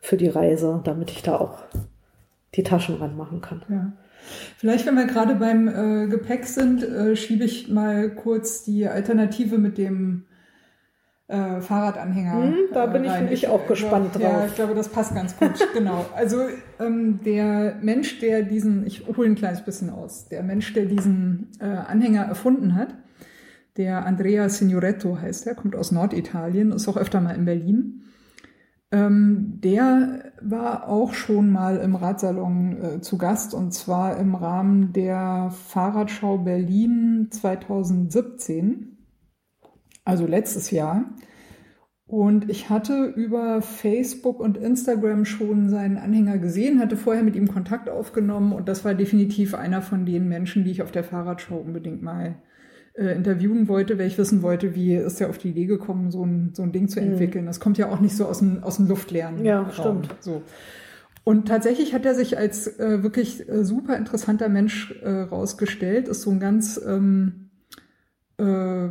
für die Reise, damit ich da auch die Taschen ranmachen kann. Ja. Vielleicht, wenn wir gerade beim äh, Gepäck sind, äh, schiebe ich mal kurz die Alternative mit dem äh, Fahrradanhänger. Hm, da bin rein. ich wirklich auch gespannt ich, drauf. Ja, ich glaube, das passt ganz gut. genau. Also ähm, der Mensch, der diesen, ich hole ein kleines bisschen aus, der Mensch, der diesen äh, Anhänger erfunden hat, der Andrea Signoretto heißt er, kommt aus Norditalien, ist auch öfter mal in Berlin. Ähm, der war auch schon mal im Radsalon äh, zu Gast und zwar im Rahmen der Fahrradschau Berlin 2017, also letztes Jahr. Und ich hatte über Facebook und Instagram schon seinen Anhänger gesehen, hatte vorher mit ihm Kontakt aufgenommen und das war definitiv einer von den Menschen, die ich auf der Fahrradschau unbedingt mal äh, interviewen wollte, weil ich wissen wollte, wie ist er auf die Idee gekommen, so ein, so ein Ding zu mhm. entwickeln. Mhm. Das kommt ja auch nicht so aus dem, aus dem luftleeren ja, Raum. Stimmt. So. Und tatsächlich hat er sich als äh, wirklich äh, super interessanter Mensch äh, rausgestellt, ist so ein ganz ähm, äh,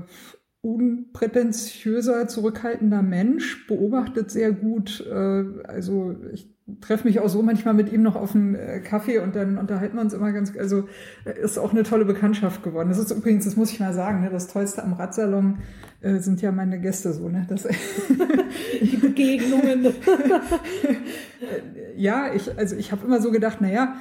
unprätentiöser, zurückhaltender Mensch, beobachtet sehr gut. Äh, also ich treffe mich auch so manchmal mit ihm noch auf einen äh, Kaffee und dann unterhalten wir uns immer ganz, also äh, ist auch eine tolle Bekanntschaft geworden. Das ist übrigens, das muss ich mal sagen, ne, das Tollste am Radsalon äh, sind ja meine Gäste so, ne? Das, Die Begegnungen. ja, ich, also ich habe immer so gedacht, naja,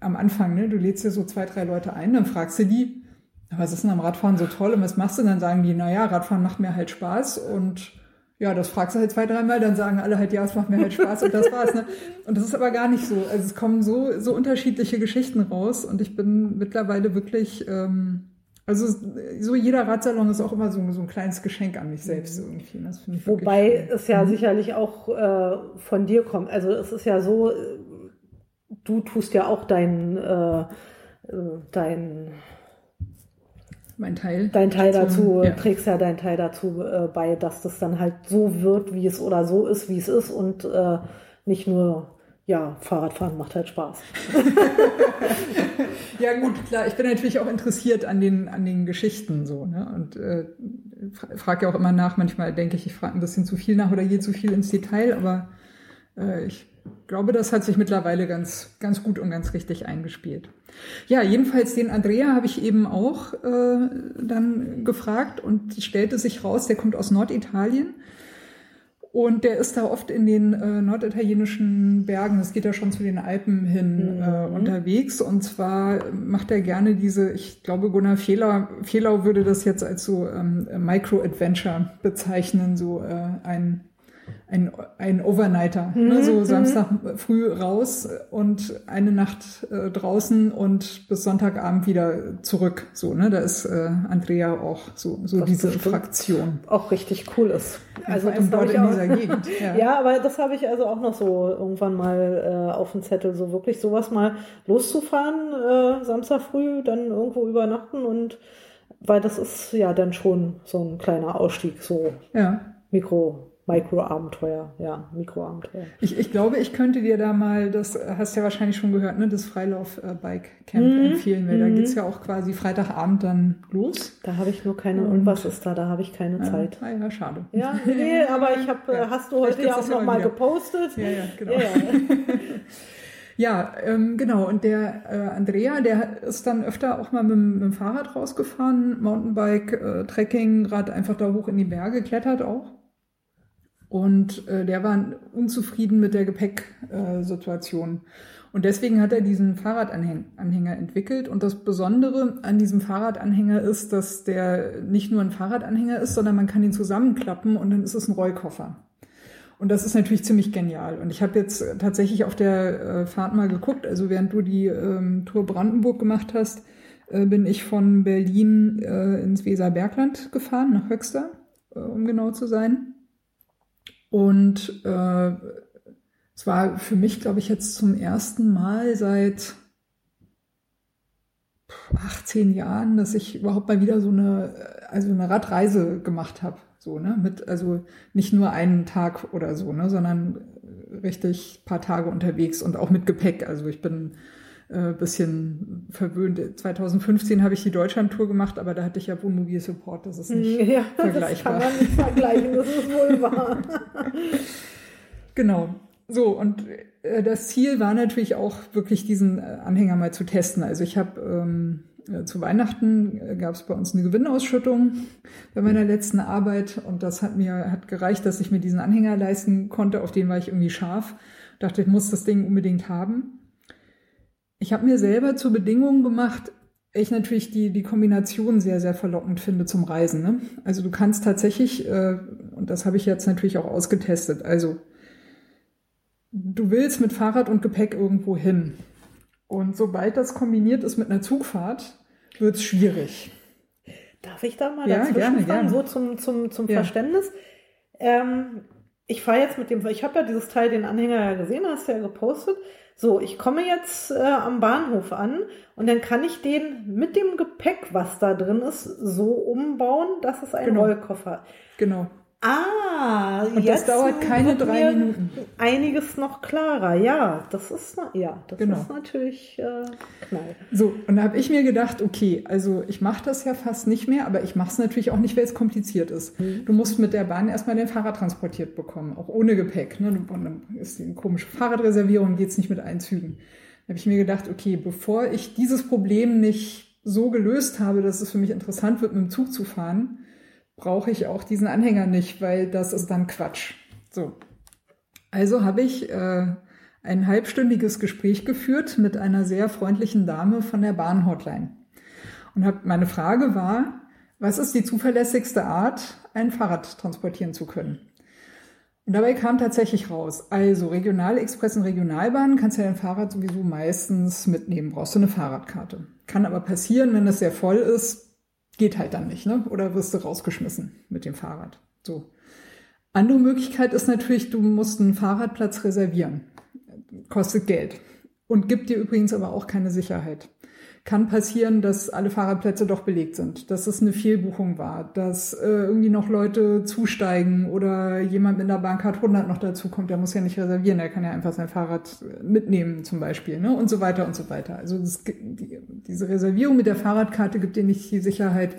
am Anfang, ne, du lädst dir so zwei, drei Leute ein, dann fragst du die, was ist denn am Radfahren so toll und was machst du? Und dann sagen die, naja, Radfahren macht mir halt Spaß und ja, das fragst du halt zwei, dreimal, dann sagen alle halt, ja, es macht mir halt Spaß und das war's. Ne? Und das ist aber gar nicht so. Also es kommen so, so unterschiedliche Geschichten raus und ich bin mittlerweile wirklich, ähm, also so jeder Radsalon ist auch immer so, so ein kleines Geschenk an mich selbst irgendwie. Das ich Wobei es ja mhm. sicherlich auch äh, von dir kommt. Also es ist ja so, du tust ja auch dein, äh, äh dein mein Teil. Dein Teil dazu, ja. trägst ja deinen Teil dazu äh, bei, dass das dann halt so wird, wie es oder so ist, wie es ist und äh, nicht nur, ja, Fahrradfahren macht halt Spaß. ja, gut, klar, ich bin natürlich auch interessiert an den, an den Geschichten so, ne? Und äh, frage ja auch immer nach, manchmal denke ich, ich frage ein bisschen zu viel nach oder gehe zu viel ins Detail, aber äh, ich glaube, das hat sich mittlerweile ganz, ganz gut und ganz richtig eingespielt. Ja, jedenfalls den Andrea habe ich eben auch äh, dann gefragt und stellte sich raus, der kommt aus Norditalien. Und der ist da oft in den äh, norditalienischen Bergen, es geht ja schon zu den Alpen hin, äh, Mhm. unterwegs. Und zwar macht er gerne diese, ich glaube, Gunnar Fehler, Fehlau würde das jetzt als so ähm, Micro-Adventure bezeichnen, so äh, ein, ein, ein Overnighter. Ne? Mhm, So mhm. Samstag früh raus und eine Nacht äh, draußen und bis Sonntagabend wieder zurück. So, ne? Da ist äh, Andrea auch so, so diese. Fraktion. Auch richtig cool ist. Also das dort in dieser Gegend. Ja. aber das habe ich also auch noch so irgendwann mal äh, auf dem Zettel, so wirklich sowas mal loszufahren, äh, Samstag früh, dann irgendwo übernachten und weil das ist ja dann schon so ein kleiner Ausstieg, so ja. Mikro, Mikroabenteuer, ja, Mikroabenteuer. Ich, ich glaube, ich könnte dir da mal, das hast du ja wahrscheinlich schon gehört, ne, das Freilauf-Bike-Camp Mhm. empfehlen, weil da Mhm. geht's ja auch quasi Freitagabend dann los. Da habe ich nur keine, Und- und was ist da, da habe ich keine Zeit. ah, ja, schade. Ja, nee, aber ich habe, Ja. hast du heute ja auch das ja noch mal mal wieder. gepostet. Ja, ja, genau. Ja, ja. Ähm, genau. Und der äh, Andrea, der ist dann öfter auch mal mit, dem- mit dem Fahrrad rausgefahren, Mountainbike, äh, Trekking, Rad einfach da hoch in die Berge, klettert auch. Und äh, der war unzufrieden mit der Gepäcksituation. Und deswegen hat er diesen Fahrradanhänger entwickelt. Und das Besondere an diesem Fahrradanhänger ist, dass der nicht nur ein Fahrradanhänger ist, sondern man kann ihn zusammenklappen und dann ist es ein Rollkoffer. Und das ist natürlich ziemlich genial. Und ich habe jetzt tatsächlich auf der äh, Fahrt mal geguckt, also während du die ähm, Tour Brandenburg gemacht hast, äh, bin ich von Berlin äh, ins Weserbergland gefahren, nach Höxter, äh, um genau zu sein. Und äh, es war für mich, glaube ich, jetzt zum ersten Mal seit 18 Jahren, dass ich überhaupt mal wieder so eine, also eine Radreise gemacht habe. So, ne? Mit, also nicht nur einen Tag oder so, ne, sondern richtig paar Tage unterwegs und auch mit Gepäck. Also ich bin äh, bisschen verwöhnt. 2015 habe ich die Deutschlandtour gemacht, aber da hatte ich ja Wohnmobil Support. Das ist nicht ja, das vergleichbar. kann man nicht vergleichen, das ist wohl wahr. Genau. So, und äh, das Ziel war natürlich auch wirklich diesen äh, Anhänger mal zu testen. Also ich habe ähm, äh, zu Weihnachten äh, gab es bei uns eine Gewinnausschüttung bei meiner letzten Arbeit und das hat mir hat gereicht, dass ich mir diesen Anhänger leisten konnte. Auf den war ich irgendwie scharf. Dachte, ich muss das Ding unbedingt haben. Ich habe mir selber zur Bedingung gemacht, ich natürlich die, die Kombination sehr, sehr verlockend finde zum Reisen. Ne? Also du kannst tatsächlich, äh, und das habe ich jetzt natürlich auch ausgetestet, also du willst mit Fahrrad und Gepäck irgendwo hin. Und sobald das kombiniert ist mit einer Zugfahrt, wird es schwierig. Darf ich da mal Ja, dazwischen gerne, fragen, gerne. so zum, zum, zum Ja. Verständnis? Ähm, ich fahre jetzt mit dem, ich habe ja dieses Teil, den Anhänger ja gesehen, hast du ja gepostet. So, ich komme jetzt äh, am Bahnhof an und dann kann ich den mit dem Gepäck, was da drin ist, so umbauen, dass es ein Genau. Rollkoffer. Genau. Ah, Und das jetzt dauert keine wird drei Minuten. Einiges noch klarer. Ja, das ist ja, das Genau. ist natürlich äh, Knall. So, und da habe ich mir gedacht, okay, also ich mache das ja fast nicht mehr, aber ich mache es natürlich auch nicht, weil es kompliziert ist. Mhm. Du musst mit der Bahn erstmal dein Fahrrad transportiert bekommen, auch ohne Gepäck. Ne? Und dann ist die komische Fahrradreservierung, geht's nicht mit Einzügen. Da habe ich mir gedacht, okay, bevor ich dieses Problem nicht so gelöst habe, dass es für mich interessant wird, mit dem Zug zu fahren, brauche ich auch diesen Anhänger nicht, weil das ist dann Quatsch. So. Also habe ich äh, ein halbstündiges Gespräch geführt mit einer sehr freundlichen Dame von der Bahnhotline. Und hab, meine Frage war, was ist die zuverlässigste Art, ein Fahrrad transportieren zu können? Und dabei kam tatsächlich raus, also Regionalexpress und Regionalbahn kannst ja dein Fahrrad sowieso meistens mitnehmen, brauchst du eine Fahrradkarte. Kann aber passieren, wenn es sehr voll ist, geht halt dann nicht, ne? Oder wirst du rausgeschmissen mit dem Fahrrad. So. Andere Möglichkeit ist natürlich, du musst einen Fahrradplatz reservieren. Kostet Geld. Und gibt dir übrigens aber auch keine Sicherheit. Kann passieren, dass alle Fahrradplätze doch belegt sind, dass es eine Fehlbuchung war, dass äh, irgendwie noch Leute zusteigen oder jemand mit der Bahncard 100 noch dazu kommt, der muss ja nicht reservieren, der kann ja einfach sein Fahrrad äh, mitnehmen zum Beispiel ne? und so weiter und so weiter. Also das, die, diese Reservierung mit der Fahrradkarte gibt dir nicht die Sicherheit,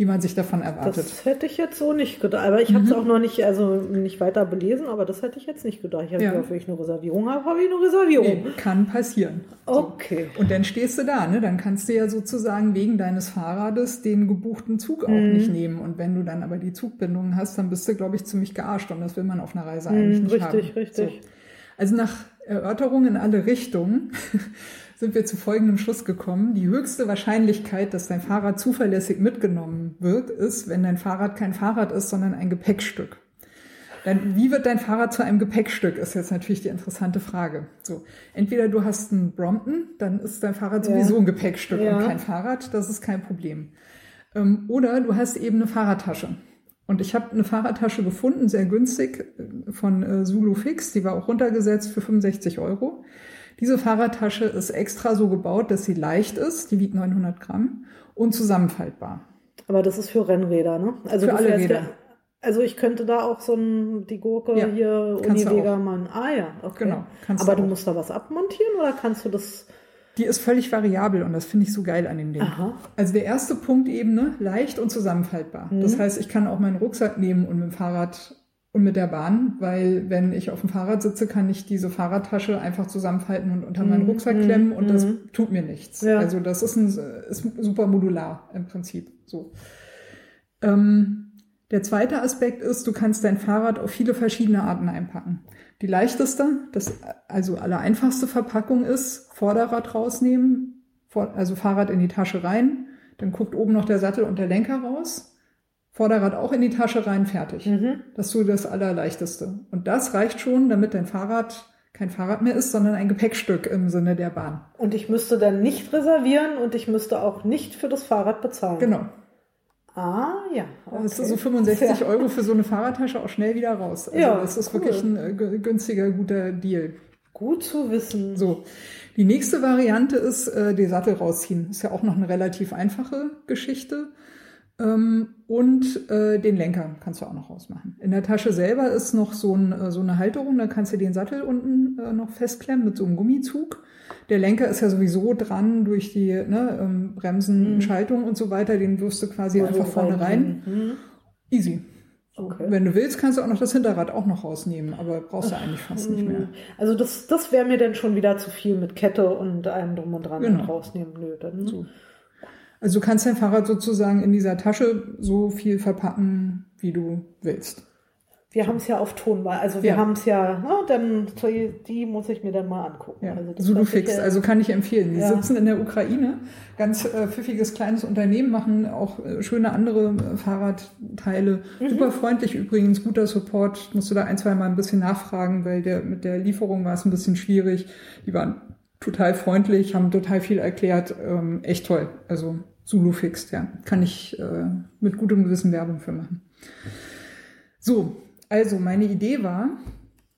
die man sich davon erwartet. Das hätte ich jetzt so nicht gedacht. Aber ich habe es Mhm. auch noch nicht, also nicht weiter belesen, aber das hätte ich jetzt nicht gedacht. Ich habe Ja. gedacht, wenn ich eine Reservierung habe, habe ich eine Reservierung. Nee, kann passieren. Okay. Und dann stehst du da, ne? Dann kannst du ja sozusagen wegen deines Fahrrades den gebuchten Zug auch Mhm. nicht nehmen. Und wenn du dann aber die Zugbindungen hast, dann bist du, glaube ich, ziemlich gearscht. Und das will man auf einer Reise eigentlich Mhm, nicht richtig, haben. richtig. So. Also nach Erörterung in alle Richtungen sind wir zu folgendem Schluss gekommen. Die höchste Wahrscheinlichkeit, dass dein Fahrrad zuverlässig mitgenommen wird, ist, wenn dein Fahrrad kein Fahrrad ist, sondern ein Gepäckstück. Dann, wie wird dein Fahrrad zu einem Gepäckstück, ist jetzt natürlich die interessante Frage. So, entweder du hast einen Brompton, dann ist dein Fahrrad Ja. sowieso ein Gepäckstück Ja. und kein Fahrrad, das ist kein Problem. Ähm, oder du hast eben eine Fahrradtasche. Und ich habe eine Fahrradtasche gefunden, sehr günstig, äh, von äh, Zulu Fix, die war auch runtergesetzt für 65 Euro. Diese Fahrradtasche ist extra so gebaut, dass sie leicht ist, die wiegt 900 Gramm und zusammenfaltbar. Aber das ist für Rennräder, ne? Also Für alle Räder. Also ich könnte da auch so ein, die Gurke Ja, hier machen. Ah ja, okay. Genau, Aber du auch. musst da was abmontieren oder kannst du das? Die ist völlig variabel und das finde ich so geil an dem Ding. Aha. Also der erste Punkt eben, ne, leicht und zusammenfaltbar. Mhm. Das heißt, ich kann auch meinen Rucksack nehmen und mit dem Fahrrad und mit der Bahn, weil wenn ich auf dem Fahrrad sitze, kann ich diese Fahrradtasche einfach zusammenfalten und unter meinen Mhm. Rucksack klemmen und das Mhm. tut mir nichts. Ja. Also das ist, ein, ist super modular im Prinzip. So. Ähm, der zweite Aspekt ist, du kannst dein Fahrrad auf viele verschiedene Arten einpacken. Die leichteste, das also aller einfachste Verpackung ist, Vorderrad rausnehmen, vor, also Fahrrad in die Tasche rein, dann guckt oben noch der Sattel und der Lenker raus, Vorderrad auch in die Tasche rein, fertig. Mhm. Das ist so das Allerleichteste. Und das reicht schon, damit dein Fahrrad kein Fahrrad mehr ist, sondern ein Gepäckstück im Sinne der Bahn. Und ich müsste dann nicht reservieren und ich müsste auch nicht für das Fahrrad bezahlen. Genau. Ah ja. Okay. Das ist so 65 Ja. Euro für so eine Fahrradtasche auch schnell wieder raus. Also Ja, das ist cool. wirklich ein äh, günstiger, guter Deal. Gut zu wissen. So. Die nächste Variante ist, äh, die Sattel rausziehen. Ist ja auch noch eine relativ einfache Geschichte. Ähm, und äh, den Lenker kannst du auch noch rausmachen. In der Tasche selber ist noch so, ein, äh, so eine Halterung, da kannst du den Sattel unten äh, noch festklemmen mit so einem Gummizug. Der Lenker ist ja sowieso dran durch die ne, ähm, Bremsen, Mhm. Schaltung und so weiter. Den wirst du quasi So einfach vorne rein. Mhm. Easy. Okay. Wenn du willst, kannst du auch noch das Hinterrad auch noch rausnehmen, aber brauchst du eigentlich fast nicht mehr. Also das, das wäre mir dann schon wieder zu viel mit Kette und allem drum und dran Genau. rausnehmen. Nö, dann So. Also du kannst dein Fahrrad sozusagen in dieser Tasche so viel verpacken, wie du willst. Wir haben es ja auf Tonwahl. Also wir Ja. haben es ja, na, dann die, muss ich mir dann mal angucken. Ja, also hört sich Fix, also kann ich empfehlen. Die Ja. sitzen in der Ukraine, ganz äh, pfiffiges kleines Unternehmen, machen auch äh, schöne andere äh, Fahrradteile. Mhm. Super freundlich übrigens, guter Support. Musst du da ein, zwei Mal ein bisschen nachfragen, weil der mit der Lieferung war es ein bisschen schwierig. Die waren total freundlich, haben total viel erklärt. Ähm, echt toll. Also Zulu Fix, ja. Kann ich äh, mit gutem Gewissen Werbung für machen. So, also meine Idee war,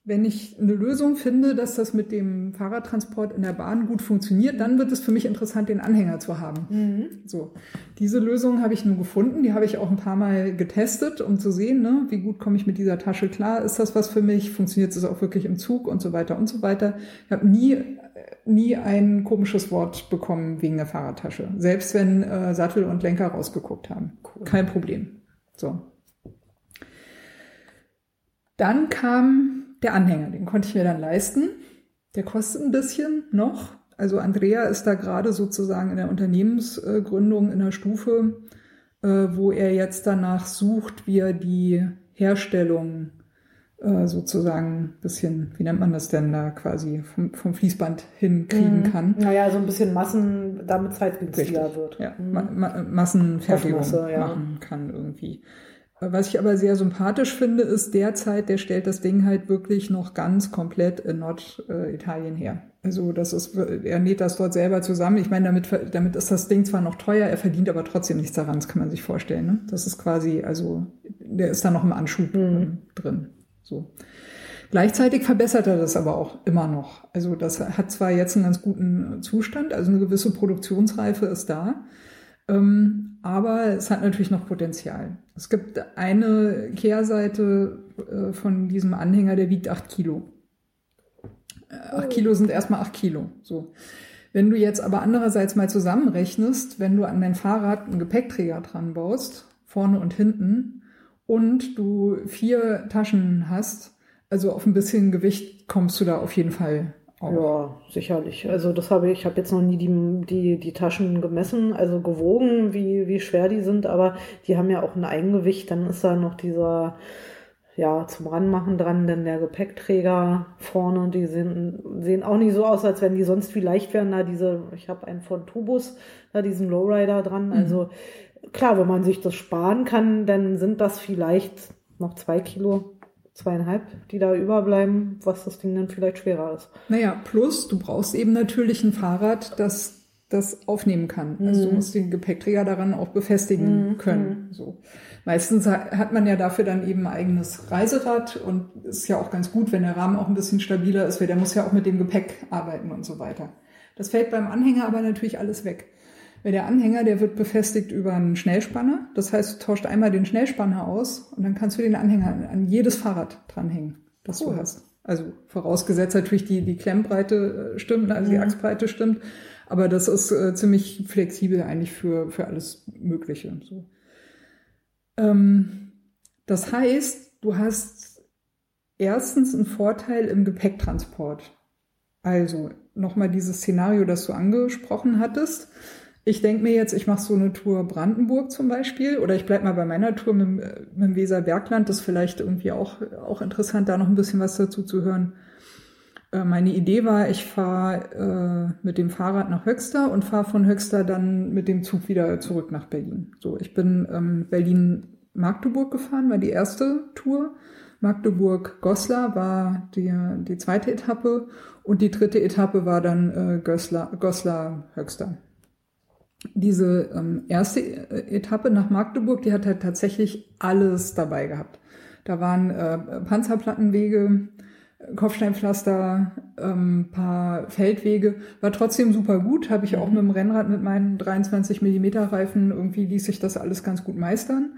wenn ich eine Lösung finde, dass das mit dem Fahrradtransport in der Bahn gut funktioniert, dann wird es für mich interessant, den Anhänger zu haben. Mhm. So, diese Lösung habe ich nun gefunden. Die habe ich auch ein paar Mal getestet, um zu sehen, ne, wie gut komme ich mit dieser Tasche klar. Ist das was für mich? Funktioniert es auch wirklich im Zug und so weiter und so weiter. Ich habe nie, nie ein komisches Wort bekommen wegen der Fahrradtasche. Selbst wenn äh, Sattel und Lenker rausgeguckt haben. Kein Problem. So. Dann kam der Anhänger, den konnte ich mir dann leisten. Der kostet ein bisschen noch. Also Andrea ist da gerade sozusagen in der Unternehmensgründung in der Stufe, äh, wo er jetzt danach sucht, wie er die Herstellung äh, sozusagen ein bisschen, wie nennt man das denn da quasi, vom, vom Fließband hinkriegen Mhm. kann. Naja, so ein bisschen Massen, damit zeitgünstiger Richtig. wird. Ja, Mhm. Ma Ma Massenfertigung Masse, ja. machen kann irgendwie. Was ich aber sehr sympathisch finde, ist derzeit, der stellt das Ding halt wirklich noch ganz komplett in Norditalien her. Also das ist, er näht das dort selber zusammen. Ich meine, damit, damit ist das Ding zwar noch teuer, er verdient aber trotzdem nichts daran, das kann man sich vorstellen. Ne? Das ist quasi, also der ist da noch im Anschub Mhm. drin. So. Gleichzeitig verbessert er das aber auch immer noch. Also das hat zwar jetzt einen ganz guten Zustand, also eine gewisse Produktionsreife ist da, ähm, aber es hat natürlich noch Potenzial. Es gibt eine Kehrseite äh, von diesem Anhänger, der wiegt acht Kilo. Äh, Acht Kilo sind erstmal acht Kilo. So. Wenn du jetzt aber andererseits mal zusammenrechnest, wenn du an dein Fahrrad einen Gepäckträger dran baust vorne und hinten, und du vier Taschen hast, also auf ein bisschen Gewicht kommst du da auf jeden Fall auch. Ja, sicherlich. Also das habe ich, ich habe jetzt noch nie die, die, die Taschen gemessen, also gewogen, wie, wie schwer die sind, aber die haben ja auch ein Eigengewicht. Dann ist da noch dieser, ja, zum Ranmachen dran, denn der Gepäckträger vorne, die sehen, sehen auch nicht so aus, als wenn die sonst wie leicht wären. Da diese, ich habe einen von Tubus, da diesen Lowrider dran. Mhm. Also klar, wenn man sich das sparen kann, dann sind das vielleicht noch zwei Kilo zweieinhalb, die da überbleiben, was das Ding dann vielleicht schwerer ist. Naja, plus du brauchst eben natürlich ein Fahrrad, das das aufnehmen kann. Also mhm. du musst den Gepäckträger daran auch befestigen mhm. können. Mhm. So. Meistens hat man ja dafür dann eben ein eigenes Reiserad und ist ja auch ganz gut, wenn der Rahmen auch ein bisschen stabiler ist, weil der muss ja auch mit dem Gepäck arbeiten und so weiter. Das fällt beim Anhänger aber natürlich alles weg. Weil der Anhänger, der wird befestigt über einen Schnellspanner. Das heißt, du tauscht einmal den Schnellspanner aus und dann kannst du den Anhänger an jedes Fahrrad dranhängen, das cool. du hast. Also vorausgesetzt natürlich die, die Klemmbreite äh, stimmt, also die mhm. Achsbreite stimmt. Aber das ist äh, ziemlich flexibel eigentlich für, für alles Mögliche. So. Ähm, das heißt, du hast erstens einen Vorteil im Gepäcktransport. Also nochmal dieses Szenario, das du angesprochen hattest. Ich denke mir jetzt, ich mache so eine Tour Brandenburg zum Beispiel oder ich bleib mal bei meiner Tour mit, mit dem Weserbergland. Das ist vielleicht irgendwie auch, auch interessant, da noch ein bisschen was dazu zu hören. Äh, meine Idee war, ich fahre äh, mit dem Fahrrad nach Höxter und fahre von Höxter dann mit dem Zug wieder zurück nach Berlin. So, ich bin ähm, Berlin-Magdeburg gefahren, war die erste Tour. Magdeburg-Goslar war die, die zweite Etappe und die dritte Etappe war dann äh, Goslar-Höxter diese ähm, erste äh, Etappe nach Magdeburg, die hat halt tatsächlich alles dabei gehabt. Da waren äh, Panzerplattenwege, Kopfsteinpflaster, ähm, paar Feldwege, war trotzdem super gut. Habe ich auch mhm. mit dem Rennrad mit meinen 23 Millimeter Reifen irgendwie ließ sich das alles ganz gut meistern.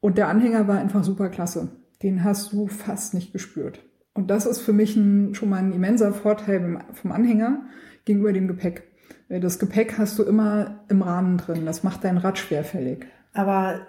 Und der Anhänger war einfach super klasse. Den hast du fast nicht gespürt. Und das ist für mich ein, schon mal ein immenser Vorteil vom Anhänger gegenüber dem Gepäck. Das Gepäck hast du immer im Rahmen drin. Das macht dein Rad schwerfällig. Aber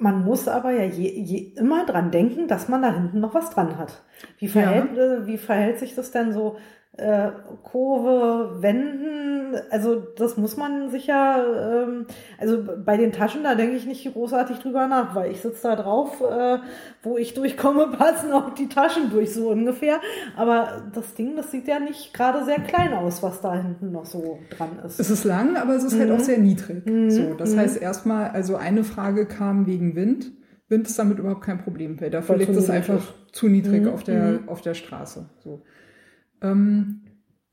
man muss aber ja je, je immer dran denken, dass man da hinten noch was dran hat. Wie verhält, ja. Äh, wie verhält sich das denn so? Äh, Kurve, Wenden, also das muss man sicher, ähm, also bei den Taschen, da denke ich nicht großartig drüber nach, weil ich sitze da drauf, äh, wo ich durchkomme, passen auch die Taschen durch, so ungefähr. Aber das Ding, das sieht ja nicht gerade sehr klein aus, was da hinten noch so dran ist. Es ist lang, aber es ist mhm. halt auch mhm. sehr niedrig. Mhm. So, das mhm. heißt erstmal, also eine Frage kam wegen Wind. Wind ist damit überhaupt kein Problem, weil dafür liegt es einfach zu niedrig mhm. auf der, mhm. auf der Straße. So. Ähm,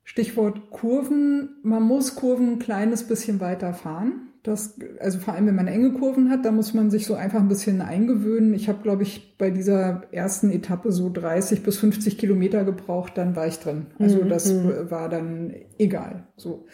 Stichwort Kurven. Man muss Kurven ein kleines bisschen weiter fahren. Das, also vor allem, wenn man enge Kurven hat, da muss man sich so einfach ein bisschen eingewöhnen. Ich habe, glaube ich, bei dieser ersten Etappe so 30 bis 50 Kilometer gebraucht, dann war ich drin. Also mhm. das mhm. war dann egal. So.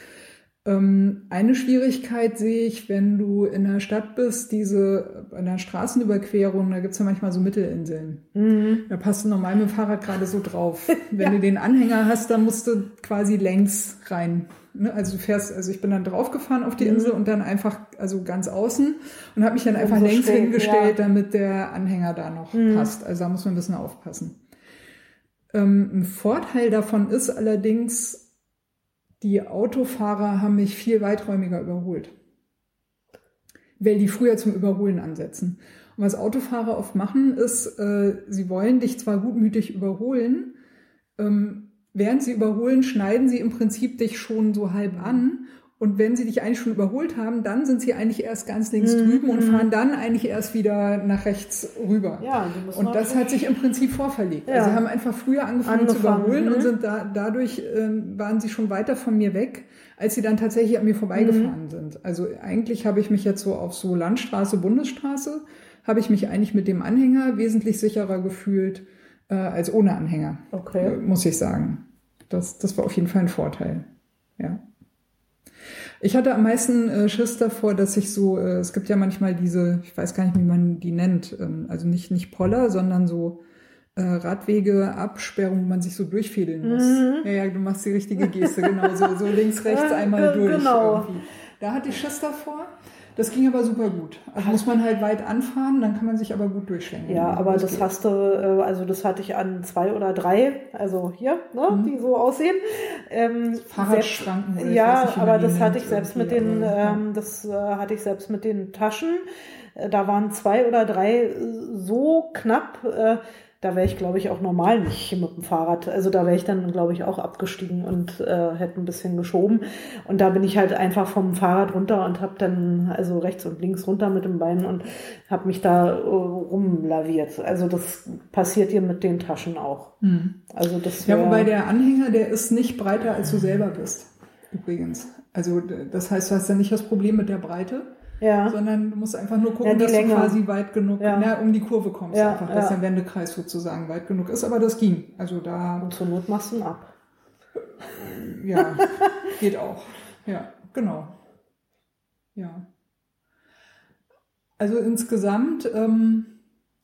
Ähm, eine Schwierigkeit sehe ich, wenn du in der Stadt bist, diese in der Straßenüberquerung, da gibt's ja manchmal so Mittelinseln. Mhm. Da passt du normal mit dem Fahrrad gerade so drauf. Wenn ja. du den Anhänger hast, dann musst du quasi längs rein. Ne? Also du fährst, also ich bin dann draufgefahren auf die mhm. Insel und dann einfach, also ganz außen und habe mich dann einfach so längs steht, hingestellt, ja. damit der Anhänger da noch mhm. passt. Also da muss man ein bisschen aufpassen. Ähm, ein Vorteil davon ist allerdings, die Autofahrer haben mich viel weiträumiger überholt, weil die früher zum Überholen ansetzen. Und was Autofahrer oft machen, ist, äh, sie wollen dich zwar gutmütig überholen, ähm, während sie überholen, schneiden sie im Prinzip dich schon so halb an und wenn sie dich eigentlich schon überholt haben, dann sind sie eigentlich erst ganz links mhm. drüben und fahren dann eigentlich erst wieder nach rechts rüber. Ja, und das hat sich im Prinzip vorverlegt. Ja. Also sie haben einfach früher angefangen, angefangen zu überholen mhm. und sind da, dadurch äh, waren sie schon weiter von mir weg, als sie dann tatsächlich an mir vorbeigefahren mhm. sind. Also eigentlich habe ich mich jetzt so auf so Landstraße, Bundesstraße, habe ich mich eigentlich mit dem Anhänger wesentlich sicherer gefühlt äh, als ohne Anhänger. Okay. Äh, muss ich sagen. Das, das war auf jeden Fall ein Vorteil. Ja. Ich hatte am meisten äh, Schiss davor, dass ich so, äh, es gibt ja manchmal diese, ich weiß gar nicht, wie man die nennt, ähm, also nicht, nicht Poller, sondern so äh, Radwege, Absperrung, wo man sich so durchfädeln muss. Mhm. Ja, ja, du machst die richtige Geste, genau, so, so links, rechts einmal durch. Genau. Irgendwie. Da hatte ich Schiss davor. Das ging aber super gut. Also muss man halt weit anfahren, dann kann man sich aber gut durchschlenken. Ja, aber das, das hast du, äh, also das hatte ich an zwei oder drei, also hier, ne, mhm. die so aussehen. Ähm, Fahrradschranken. Selbst, ja, nicht, aber das hatte ich selbst mit den, ähm, das äh, hatte ich selbst mit den Taschen. Äh, da waren zwei oder drei so knapp, äh, da wäre ich, glaube ich, auch normal nicht mit dem Fahrrad. Also da wäre ich dann, glaube ich, auch abgestiegen und äh, hätte ein bisschen geschoben. Und da bin ich halt einfach vom Fahrrad runter und habe dann also rechts und links runter mit dem Bein und habe mich da äh, rumlaviert. Also das passiert dir mit den Taschen auch. Mhm. Also das ja, wobei der Anhänger, der ist nicht breiter, als du selber bist. Übrigens. Also das heißt, du hast ja nicht das Problem mit der Breite ja. sondern du musst einfach nur gucken, ja, dass Länge. du quasi weit genug ja. na, um die Kurve kommst, einfach, dass der Wendekreis sozusagen weit genug ist. Aber das ging. Also da. Und zur Not machst du ihn ab. Ja, geht auch. Ja, genau. Ja. Also insgesamt, ähm,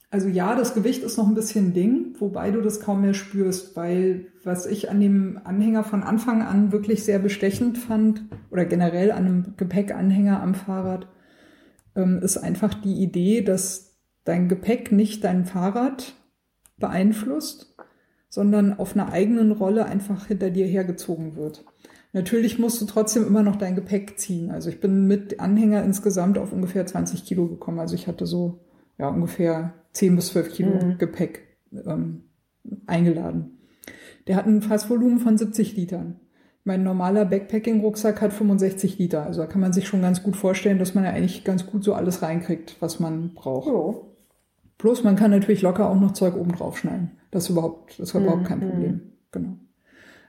also ja, das Gewicht ist noch ein bisschen Ding, wobei du das kaum mehr spürst, weil was ich an dem Anhänger von Anfang an wirklich sehr bestechend fand oder generell an einem Gepäckanhänger am Fahrrad, ähm, ist einfach die Idee, dass dein Gepäck nicht dein Fahrrad beeinflusst, sondern auf einer eigenen Rolle einfach hinter dir hergezogen wird. Natürlich musst du trotzdem immer noch dein Gepäck ziehen. Also ich bin mit Anhänger insgesamt auf ungefähr 20 Kilo gekommen. Also ich hatte so ja ungefähr 10 bis 12 Kilo mhm. Gepäck ähm, eingeladen. Der hat ein Fassvolumen von 70 Litern. Mein normaler Backpacking-Rucksack hat 65 Liter. Also da kann man sich schon ganz gut vorstellen, dass man ja eigentlich ganz gut so alles reinkriegt, was man braucht. Ja. Plus man kann natürlich locker auch noch Zeug oben drauf schneiden. Das ist überhaupt, das ist überhaupt kein mhm. Problem. Genau.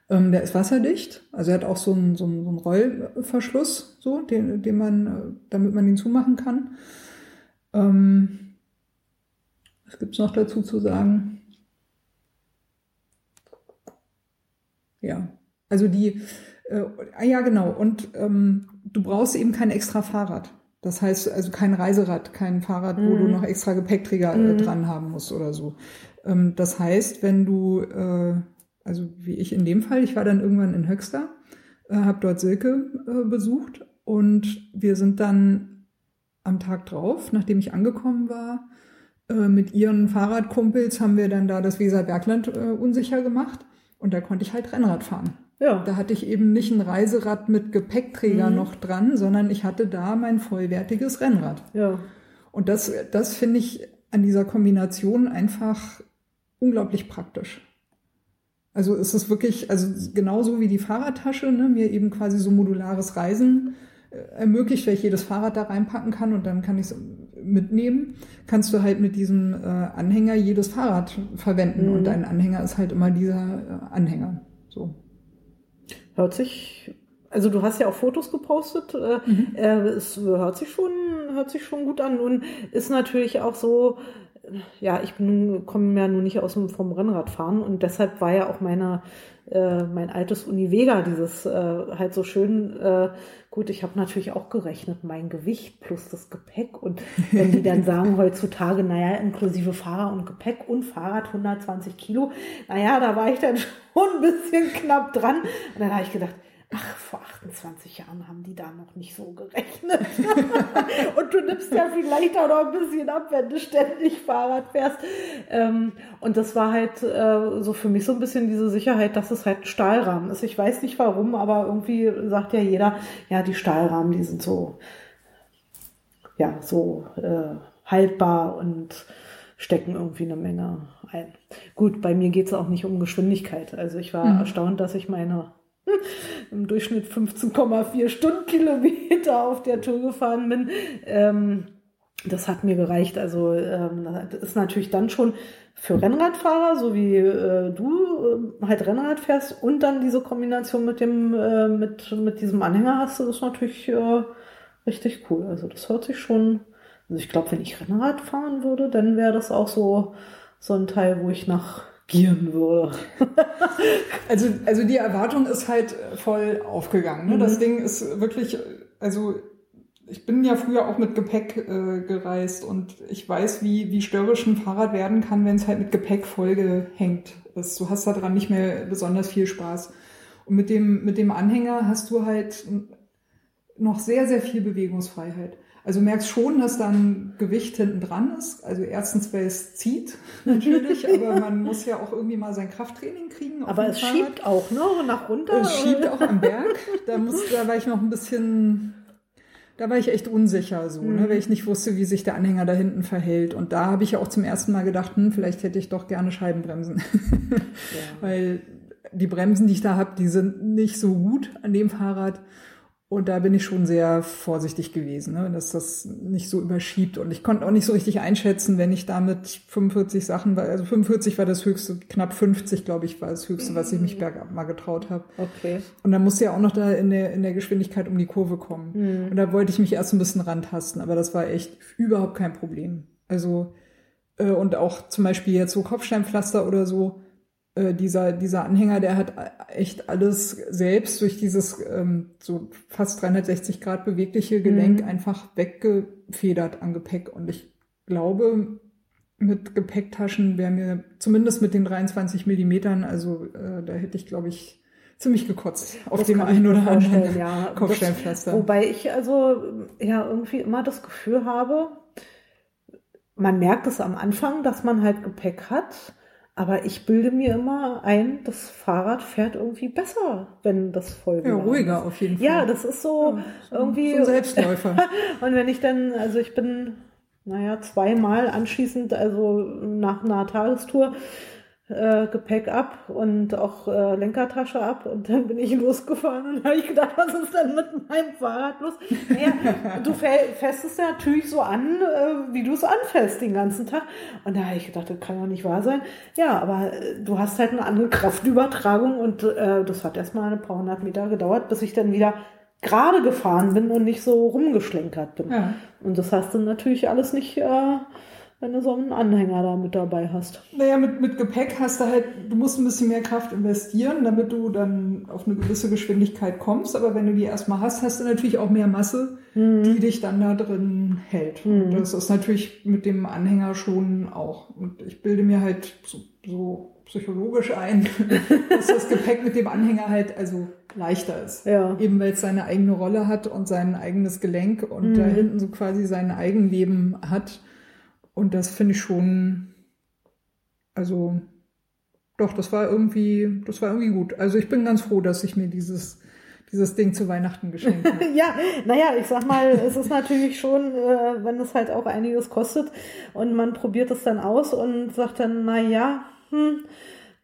Ähm, der ist wasserdicht, also er hat auch so einen, so einen, so einen Rollverschluss, so, den, den man, damit man ihn zumachen kann. Ähm, was gibt's noch dazu zu sagen? Ja, also die, äh, ah ja genau, und ähm, du brauchst eben kein extra Fahrrad. Das heißt also kein Reiserad, kein Fahrrad, wo du mhm. noch extra Gepäckträger äh, mhm. dran haben musst oder so. Ähm, das heißt, wenn du, äh, also wie ich in dem Fall, ich war dann irgendwann in Höxter, äh, habe dort Silke äh, besucht und wir sind dann am Tag drauf, nachdem ich angekommen war, äh, mit ihren Fahrradkumpels haben wir dann da das Weserbergland äh, unsicher gemacht und da konnte ich halt Rennrad fahren. Ja. Da hatte ich eben nicht ein Reiserad mit Gepäckträger mhm. noch dran, sondern ich hatte da mein vollwertiges Rennrad. Ja. Und das, das finde ich an dieser Kombination einfach unglaublich praktisch. Also ist es wirklich, also genauso wie die Fahrradtasche, ne, mir eben quasi so modulares Reisen äh, ermöglicht, weil ich jedes Fahrrad da reinpacken kann und dann kann ich es mitnehmen, kannst du halt mit diesem äh, Anhänger jedes Fahrrad verwenden mhm. und dein Anhänger ist halt immer dieser äh, Anhänger. So. Hört sich, also du hast ja auch Fotos gepostet. Äh, mhm. Äh, es hört sich schon, hört sich schon gut an und ist natürlich auch so, ja, ich bin, komme ja nun nicht aus dem, vom Rennradfahren und deshalb war ja auch meine, äh, mein altes Univega, dieses äh, halt so schön, äh, gut, ich habe natürlich auch gerechnet, mein Gewicht plus das Gepäck. Und wenn die dann sagen heutzutage, naja, inklusive Fahrer und Gepäck und Fahrrad 120 Kilo, naja, da war ich dann schon ein bisschen knapp dran. Und dann habe ich gedacht, Ach, vor 28 Jahren haben die da noch nicht so gerechnet. und du nimmst ja vielleicht auch noch ein bisschen ab, wenn du ständig Fahrrad fährst. Ähm, und das war halt äh, so für mich so ein bisschen diese Sicherheit, dass es halt ein Stahlrahmen ist. Ich weiß nicht warum, aber irgendwie sagt ja jeder, ja, die Stahlrahmen, die sind so, ja, so äh, haltbar und stecken irgendwie eine Menge ein. Gut, bei mir geht es auch nicht um Geschwindigkeit. Also ich war mhm. erstaunt, dass ich meine im Durchschnitt 15,4 Stundenkilometer auf der Tour gefahren bin. Ähm, das hat mir gereicht. Also ähm, das ist natürlich dann schon für Rennradfahrer, so wie äh, du äh, halt Rennrad fährst und dann diese Kombination mit dem äh, mit mit diesem Anhänger hast, das ist natürlich äh, richtig cool. Also das hört sich schon. Also ich glaube, wenn ich Rennrad fahren würde, dann wäre das auch so so ein Teil, wo ich nach gieren würde. also, also die Erwartung ist halt voll aufgegangen. Ne? Mhm. Das Ding ist wirklich, also ich bin ja früher auch mit Gepäck äh, gereist und ich weiß, wie, wie störrisch ein Fahrrad werden kann, wenn es halt mit Gepäck vollgehängt ist. Du hast daran nicht mehr besonders viel Spaß. Und mit dem, mit dem Anhänger hast du halt noch sehr, sehr viel Bewegungsfreiheit. Also du merkst schon, dass da ein Gewicht hinten dran ist. Also erstens, weil es zieht, natürlich, aber man muss ja auch irgendwie mal sein Krafttraining kriegen. Aber es Fahrrad. schiebt auch, ne? Nach runter. Es schiebt auch am Berg. Da, muss, da war ich noch ein bisschen, da war ich echt unsicher, so, ne? mhm. ne? weil ich nicht wusste, wie sich der Anhänger da hinten verhält. Und da habe ich ja auch zum ersten Mal gedacht, hm, vielleicht hätte ich doch gerne Scheibenbremsen. ja. Weil die Bremsen, die ich da habe, die sind nicht so gut an dem Fahrrad. Und da bin ich schon sehr vorsichtig gewesen, ne, dass das nicht so überschiebt. Und ich konnte auch nicht so richtig einschätzen, wenn ich damit 45 Sachen war. Also 45 war das höchste, knapp 50, glaube ich, war das höchste, was ich mich mhm. bergab mal getraut habe. Okay. Und dann musste ja auch noch da in der, in der Geschwindigkeit um die Kurve kommen. Mhm. Und da wollte ich mich erst ein bisschen rantasten, aber das war echt überhaupt kein Problem. Also, äh, und auch zum Beispiel jetzt so Kopfsteinpflaster oder so, äh, dieser, dieser Anhänger, der hat echt alles selbst durch dieses ähm, so fast 360 Grad bewegliche Gelenk mhm. einfach weggefedert an Gepäck. Und ich glaube, mit Gepäcktaschen wäre mir zumindest mit den 23 Millimetern, also äh, da hätte ich, glaube ich, ziemlich gekotzt auf das dem einen oder anderen ja. Kopfsteinpflaster. Wobei ich also ja irgendwie immer das Gefühl habe, man merkt es am Anfang, dass man halt Gepäck hat aber ich bilde mir immer ein, das Fahrrad fährt irgendwie besser, wenn das voll Ja, ruhiger ist. auf jeden Fall. Ja, das ist so, ja, so irgendwie. So ein Selbstläufer. und wenn ich dann, also ich bin, naja, zweimal anschließend, also nach einer Tagestour, äh, Gepäck ab und auch äh, Lenkertasche ab und dann bin ich losgefahren und habe ich gedacht, was ist denn mit meinem Fahrrad los? Naja, du fährst es ja natürlich so an, äh, wie du es anfällst den ganzen Tag. Und da habe ich gedacht, das kann doch nicht wahr sein. Ja, aber äh, du hast halt eine andere Kraftübertragung und äh, das hat erstmal ein paar hundert Meter gedauert, bis ich dann wieder gerade gefahren bin und nicht so rumgeschlenkert bin. Ja. Und das hast du natürlich alles nicht äh, wenn du so einen Anhänger da mit dabei hast. Naja, mit, mit Gepäck hast du halt, du musst ein bisschen mehr Kraft investieren, damit du dann auf eine gewisse Geschwindigkeit kommst. Aber wenn du die erstmal hast, hast du natürlich auch mehr Masse, mhm. die dich dann da drin hält. Mhm. Und das ist natürlich mit dem Anhänger schon auch. Und ich bilde mir halt so, so psychologisch ein, dass das Gepäck mit dem Anhänger halt also leichter ist. Ja. Eben weil es seine eigene Rolle hat und sein eigenes Gelenk und mhm. da hinten so quasi sein Eigenleben hat und das finde ich schon, also doch, das war irgendwie, das war irgendwie gut. Also ich bin ganz froh, dass ich mir dieses dieses Ding zu Weihnachten geschenkt habe. ja, naja, ich sag mal, es ist natürlich schon, äh, wenn es halt auch einiges kostet und man probiert es dann aus und sagt dann, na ja, hm,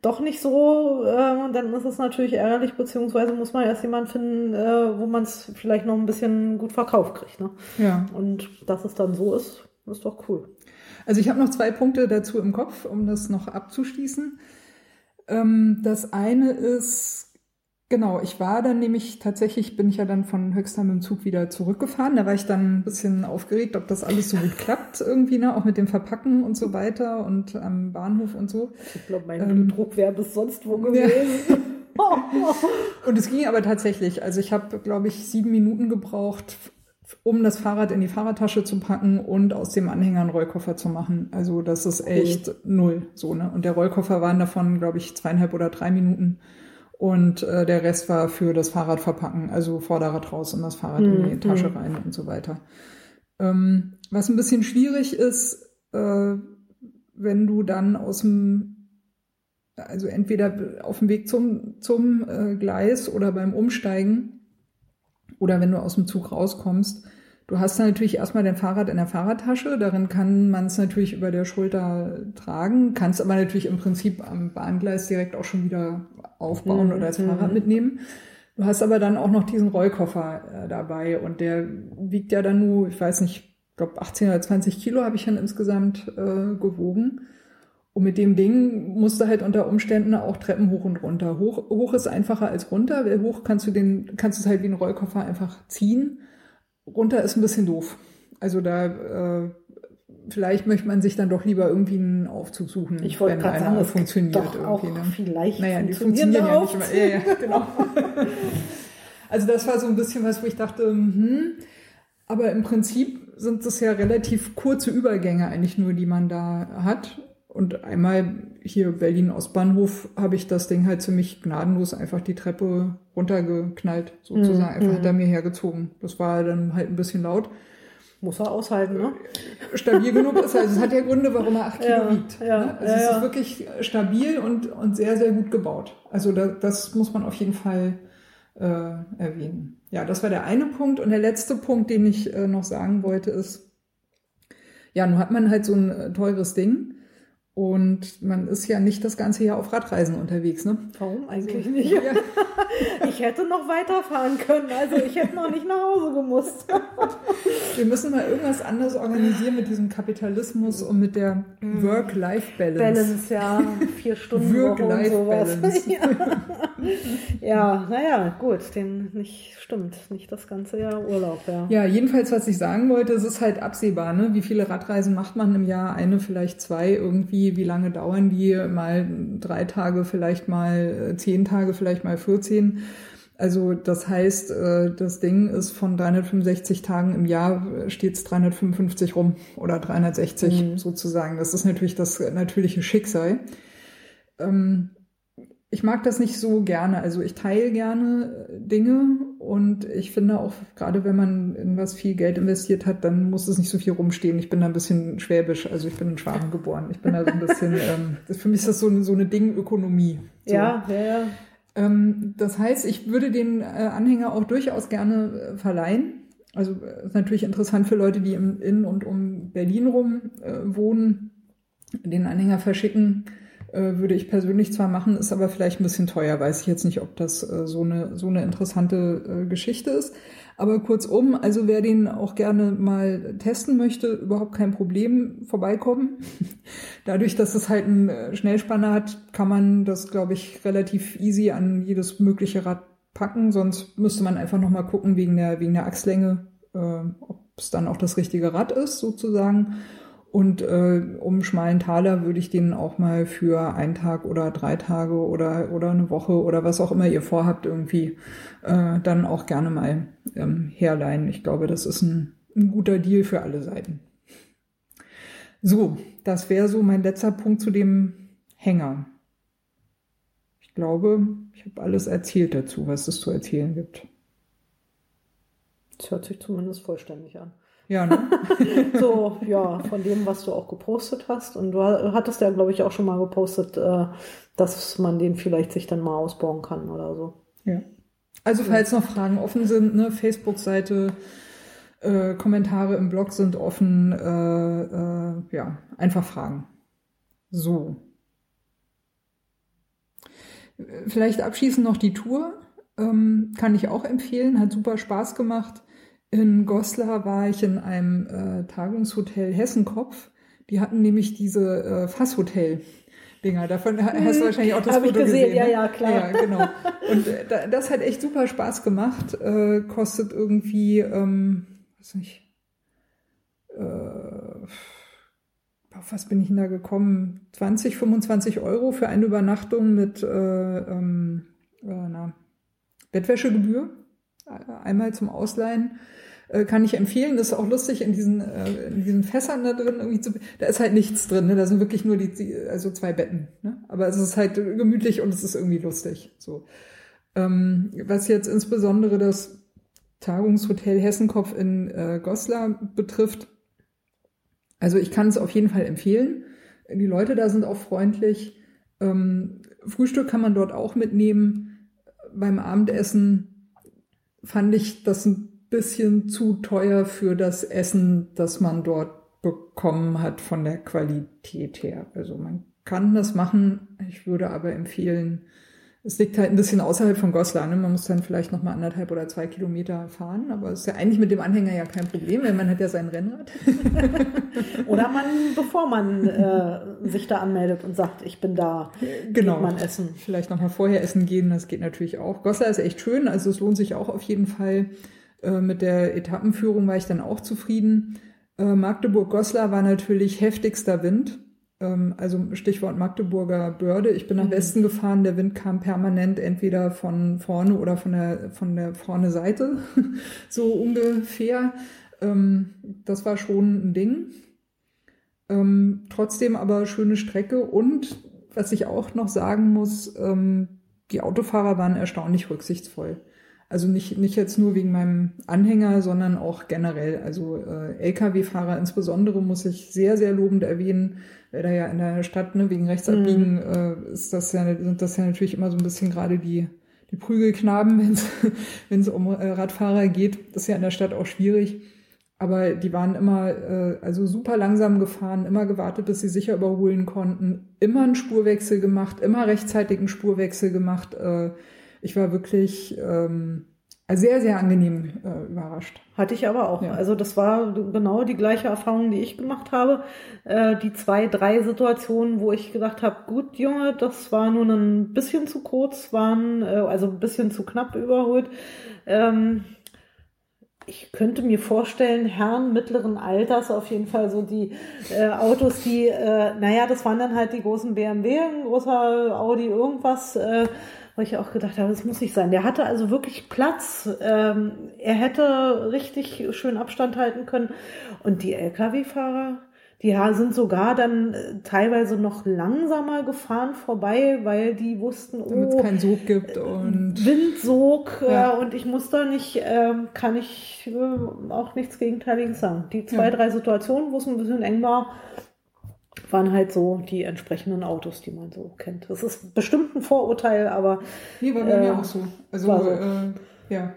doch nicht so, äh, dann ist es natürlich ärgerlich, beziehungsweise muss man erst jemanden finden, äh, wo man es vielleicht noch ein bisschen gut verkauft kriegt. Ne? Ja. Und dass es dann so ist, ist doch cool. Also ich habe noch zwei Punkte dazu im Kopf, um das noch abzuschließen. Ähm, das eine ist, genau, ich war dann nämlich tatsächlich, bin ich ja dann von Höxter mit dem Zug wieder zurückgefahren. Da war ich dann ein bisschen aufgeregt, ob das alles so gut klappt irgendwie, ne? auch mit dem Verpacken und so weiter und am Bahnhof und so. Ich glaube, mein ähm, Druck wäre bis sonst wo gewesen. Ja. und es ging aber tatsächlich. Also ich habe, glaube ich, sieben Minuten gebraucht um das Fahrrad in die Fahrradtasche zu packen und aus dem Anhänger einen Rollkoffer zu machen. Also das ist echt cool. null so, ne? Und der Rollkoffer waren davon, glaube ich, zweieinhalb oder drei Minuten. Und äh, der Rest war für das Fahrrad verpacken, also Vorderrad raus und das Fahrrad mhm. in die hm, Tasche rein und so weiter. Ähm, was ein bisschen schwierig ist, äh, wenn du dann aus dem, also entweder auf dem Weg zum, zum äh, Gleis oder beim Umsteigen oder wenn du aus dem Zug rauskommst. Du hast dann natürlich erstmal dein Fahrrad in der Fahrradtasche, darin kann man es natürlich über der Schulter tragen, kannst aber natürlich im Prinzip am Bahngleis direkt auch schon wieder aufbauen mhm. oder als Fahrrad mhm. mitnehmen. Du hast aber dann auch noch diesen Rollkoffer äh, dabei und der wiegt ja dann nur, ich weiß nicht, ich glaube 18 oder 20 Kilo habe ich dann insgesamt äh, gewogen. Und mit dem Ding musst du halt unter Umständen auch Treppen hoch und runter. Hoch, hoch ist einfacher als runter, weil hoch kannst du den, kannst du es halt wie ein Rollkoffer einfach ziehen. Runter ist ein bisschen doof. Also da, äh, vielleicht möchte man sich dann doch lieber irgendwie einen Aufzug suchen, ich wenn einer sagen, funktioniert. Doch irgendwie, auch ne? vielleicht naja, die funktionieren ja nicht immer. Ja, ja, genau. also das war so ein bisschen was, wo ich dachte, hm, aber im Prinzip sind es ja relativ kurze Übergänge eigentlich nur, die man da hat Und einmal hier Berlin Ostbahnhof habe ich das Ding halt ziemlich gnadenlos einfach die Treppe runtergeknallt, sozusagen. Mhm. Einfach hinter mir hergezogen. Das war dann halt ein bisschen laut. Muss er aushalten, ne? Stabil genug ist. Also es hat ja Gründe, warum er acht Kilo Ja, wiegt. ja, ne? Also ja, es ist wirklich stabil und, und sehr, sehr gut gebaut. Also da, das muss man auf jeden Fall äh, erwähnen. Ja, das war der eine Punkt. Und der letzte Punkt, den ich äh, noch sagen wollte, ist, ja, nun hat man halt so ein äh, teures Ding. Und man ist ja nicht das ganze Jahr auf Radreisen unterwegs, ne? Warum eigentlich nicht? Ja, Ich hätte noch weiterfahren können, also ich hätte noch nicht nach Hause gemusst. wir müssen mal irgendwas anderes organisieren mit diesem Kapitalismus und mit der Work-Life-Balance. Balance, ja, vier Stunden. Work-Life-Balance. Ja, naja, gut, den nicht, stimmt, nicht das ganze Jahr Urlaub, ja. Ja, jedenfalls, was ich sagen wollte, es ist halt absehbar, ne? Wie viele Radreisen macht man im Jahr? Eine, vielleicht zwei irgendwie. Wie lange dauern die? Mal drei Tage, vielleicht mal äh, zehn Tage, vielleicht mal 14. Also das heißt, äh, das Ding ist von 365 Tagen im Jahr äh, stets 355 rum oder 360 Mhm. sozusagen. Das ist natürlich das natürliche Schicksal. Ähm, ich mag das nicht so gerne. Also ich teile gerne äh, Dinge und ich finde auch, gerade wenn man in was viel Geld investiert hat, dann muss es nicht so viel rumstehen. Ich bin da ein bisschen schwäbisch, also ich bin in Schwaben geboren. Ich bin da so ein bisschen, ähm, das, für mich ist das so eine, so eine Dingökonomie. So. Ja, ja, ja. Ähm, das heißt, ich würde den äh, Anhänger auch durchaus gerne äh, verleihen. Also äh, ist natürlich interessant für Leute, die im, in und um Berlin rum äh, wohnen, den Anhänger verschicken. Äh, würde ich persönlich zwar machen, ist aber vielleicht ein bisschen teuer. Weiß ich jetzt nicht, ob das äh, so eine so eine interessante äh, Geschichte ist. Aber kurzum, also wer den auch gerne mal testen möchte, überhaupt kein Problem, vorbeikommen. Dadurch, dass es halt einen Schnellspanner hat, kann man das, glaube ich, relativ easy an jedes mögliche Rad packen. Sonst müsste man einfach nochmal gucken wegen der, wegen der Achslänge, äh, ob es dann auch das richtige Rad ist, sozusagen. Und äh, um schmalen Taler würde ich den auch mal für einen Tag oder drei Tage oder, oder eine Woche oder was auch immer ihr vorhabt, irgendwie äh, dann auch gerne mal ähm, herleihen. Ich glaube, das ist ein, ein guter Deal für alle Seiten. So, das wäre so mein letzter Punkt zu dem Hänger. Ich glaube, ich habe alles erzählt dazu, was es zu erzählen gibt. Das hört sich zumindest vollständig an. Ja, ne? So, ja, von dem, was du auch gepostet hast. Und du hattest ja, glaube ich, auch schon mal gepostet, äh, dass man den vielleicht sich dann mal ausbauen kann oder so. Ja. Also falls noch Fragen offen sind, ne, Facebook-Seite, äh, Kommentare im Blog sind offen, äh, äh, ja, einfach fragen. So. Vielleicht abschließend noch die Tour. Ähm, kann ich auch empfehlen, hat super Spaß gemacht. In Goslar war ich in einem äh, Tagungshotel Hessenkopf. Die hatten nämlich diese äh, Fasshotel. Dinger. Davon ha- hast du wahrscheinlich auch das Hab ich Foto gesehen, gesehen. ja, ne? ja, klar. Ja, genau. Und äh, da- das hat echt super Spaß gemacht. Äh, kostet irgendwie, ähm, weiß nicht, äh, auf was bin ich denn da gekommen? 20, 25 Euro für eine Übernachtung mit äh, ähm, äh, Bettwäschegebühr. Einmal zum Ausleihen. Äh, kann ich empfehlen. Das ist auch lustig in diesen, äh, in diesen Fässern da drin irgendwie zu, da ist halt nichts drin, ne? Da sind wirklich nur die, die also zwei Betten, ne? Aber es ist halt gemütlich und es ist irgendwie lustig. So. Ähm, was jetzt insbesondere das Tagungshotel Hessenkopf in äh, Goslar betrifft, also ich kann es auf jeden Fall empfehlen. Die Leute da sind auch freundlich. Ähm, Frühstück kann man dort auch mitnehmen. Beim Abendessen fand ich das ein bisschen zu teuer für das Essen, das man dort bekommen hat von der Qualität her. Also man kann das machen. Ich würde aber empfehlen, es liegt halt ein bisschen außerhalb von Goslar. Ne? Man muss dann vielleicht noch mal anderthalb oder zwei Kilometer fahren. Aber es ist ja eigentlich mit dem Anhänger ja kein Problem, weil man hat ja sein Rennrad. Oder man, bevor man äh, sich da anmeldet und sagt, ich bin da, Genau. geht man essen. Vielleicht noch mal vorher essen gehen, das geht natürlich auch. Goslar ist echt schön, also es lohnt sich auch auf jeden Fall. Äh, mit der Etappenführung war ich dann auch zufrieden. Äh, Magdeburg-Goslar war natürlich heftigster Wind. Ähm, also Stichwort Magdeburger Börde. Ich bin nach Mhm. Westen gefahren, der Wind kam permanent entweder von vorne oder von der, von der vorne Seite, so ungefähr. Ähm, das war schon ein Ding. Ähm, trotzdem aber schöne Strecke und was ich auch noch sagen muss, ähm, die Autofahrer waren erstaunlich rücksichtsvoll. Also nicht, nicht jetzt nur wegen meinem Anhänger, sondern auch generell. Also äh, Lkw-Fahrer insbesondere muss ich sehr, sehr lobend erwähnen, weil da ja in der Stadt ne, wegen Rechtsabbiegen mhm. äh, ist das ja, sind das ja natürlich immer so ein bisschen gerade die, die Prügelknaben, wenn es um äh, Radfahrer geht. Das ist ja in der Stadt auch schwierig. Aber die waren immer äh, also super langsam gefahren, immer gewartet, bis sie sicher überholen konnten, immer einen Spurwechsel gemacht, immer rechtzeitig einen Spurwechsel gemacht. Äh, ich war wirklich ähm, sehr, sehr angenehm äh, überrascht. Hatte ich aber auch. Ja. Also das war genau die gleiche Erfahrung, die ich gemacht habe. Äh, die zwei, drei Situationen, wo ich gedacht habe, gut, Junge, das war nur ein bisschen zu kurz, waren äh, also ein bisschen zu knapp überholt. Ähm, ich könnte mir vorstellen, Herren mittleren Alters, auf jeden Fall so die äh, Autos, die, äh, naja, das waren dann halt die großen BMW, ein großer Audi, irgendwas, äh, wo ich auch gedacht habe, das muss nicht sein. Der hatte also wirklich Platz. Ähm, er hätte richtig schön Abstand halten können. Und die Lkw-Fahrer, die sind sogar dann äh, teilweise noch langsamer gefahren vorbei, weil die wussten, oh, damit es keinen Sog gibt und Windsog ja. äh, und ich muss da nicht, äh, kann ich äh, auch nichts Gegenteiliges sagen. Die zwei, ja. drei Situationen, wo es ein bisschen eng war, waren halt so die entsprechenden Autos, die man so kennt. Das ist bestimmt ein Vorurteil, aber. Nee, war bei äh, mir auch so. Also, so. Äh, ja.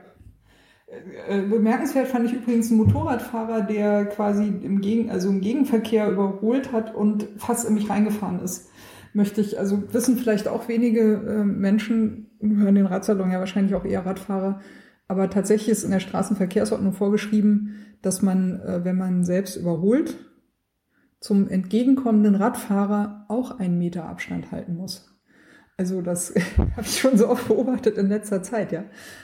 Äh, bemerkenswert fand ich übrigens einen Motorradfahrer, der quasi im, Gegen, also im Gegenverkehr überholt hat und fast in mich reingefahren ist. Möchte ich, also wissen vielleicht auch wenige äh, Menschen, hören den Radsalon ja wahrscheinlich auch eher Radfahrer, aber tatsächlich ist in der Straßenverkehrsordnung vorgeschrieben, dass man, äh, wenn man selbst überholt, zum entgegenkommenden Radfahrer auch einen Meter Abstand halten muss. Also das habe ich schon so oft beobachtet in letzter Zeit, ja.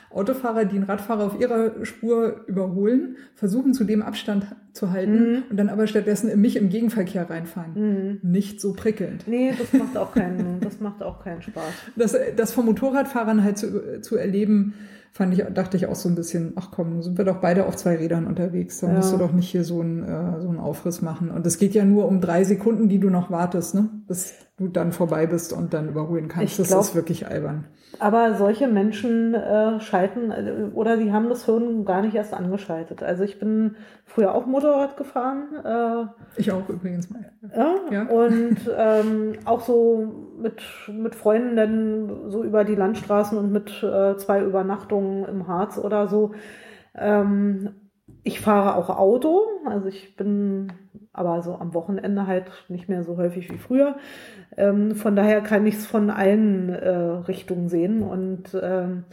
Autofahrer, die einen Radfahrer auf ihrer Spur überholen, versuchen zu dem Abstand zu halten mhm. und dann aber stattdessen in mich im Gegenverkehr reinfahren. Mhm. Nicht so prickelnd. Nee, das macht auch keinen, das macht auch keinen Spaß. Das, das von Motorradfahrern halt zu, zu erleben, fand ich, dachte ich auch so ein bisschen, ach komm, sind wir doch beide auf zwei Rädern unterwegs. Da ja. musst du doch nicht hier so einen, äh, so einen Aufriss machen. Und es geht ja nur um drei Sekunden, die du noch wartest, ne? Bis du dann vorbei bist und dann überholen kannst. Ich das glaub, ist wirklich albern. Aber solche Menschen äh, schalten äh, oder sie haben das Hirn gar nicht erst angeschaltet. Also ich bin früher auch Motorrad gefahren. Äh, ich auch übrigens mal. Ja, ja. und ähm, auch so mit, mit Freunden dann so über die Landstraßen und mit äh, zwei Übernachtungen im Harz oder so. Ähm, ich fahre auch Auto, also ich bin aber so am Wochenende halt nicht mehr so häufig wie früher. Ähm, von daher kann ich es von allen äh, Richtungen sehen und ähm,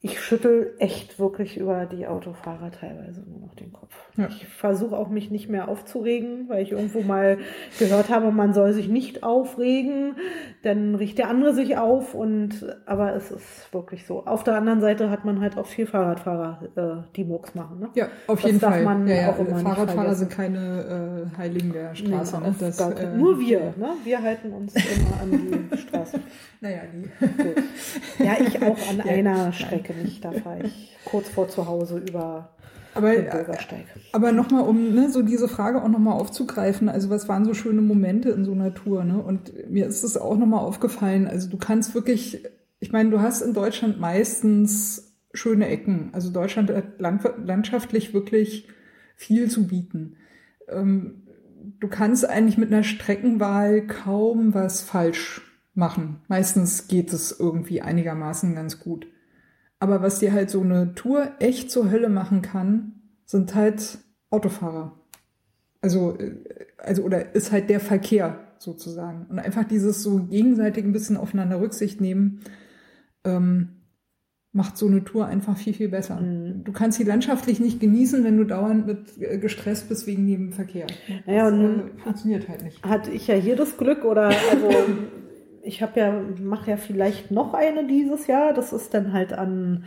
ich schüttel echt wirklich über die Autofahrer teilweise nur noch den Kopf. Ja. Ich versuche auch mich nicht mehr aufzuregen, weil ich irgendwo mal gehört habe, man soll sich nicht aufregen, dann riecht der andere sich auf und aber es ist wirklich so. Auf der anderen Seite hat man halt auch viel Fahrradfahrer, äh, die Mucks machen. Ne? Ja, auf das jeden Fall. Ja, ja. Fahrradfahrer sind keine äh, Heiligen der Straße. Nee, ne? das, äh, nur wir, ne? Wir halten uns immer an die Straße. Naja, die. Ja, ich auch an einer Strecke nicht. Da fahre ich kurz vor zu Hause über aber, den Bürgersteig. Aber nochmal, um ne, so diese Frage auch nochmal aufzugreifen, also was waren so schöne Momente in so einer Tour? Ne? Und mir ist es auch nochmal aufgefallen, also du kannst wirklich, ich meine, du hast in Deutschland meistens schöne Ecken. Also Deutschland hat landschaftlich wirklich viel zu bieten. Ähm, du kannst eigentlich mit einer Streckenwahl kaum was falsch machen. Meistens geht es irgendwie einigermaßen ganz gut. Aber was dir halt so eine Tour echt zur Hölle machen kann, sind halt Autofahrer. Also, äh, also, oder ist halt der Verkehr sozusagen. Und einfach dieses so gegenseitig ein bisschen aufeinander Rücksicht nehmen, ähm, macht so eine Tour einfach viel, viel besser. Mhm. Du kannst sie landschaftlich nicht genießen, wenn du dauernd mit äh, gestresst bist wegen dem Verkehr. Naja, das, äh, funktioniert halt nicht. Hatte ich ja hier das Glück oder also ich habe ja, mache ja vielleicht noch eine dieses Jahr. Das ist dann halt an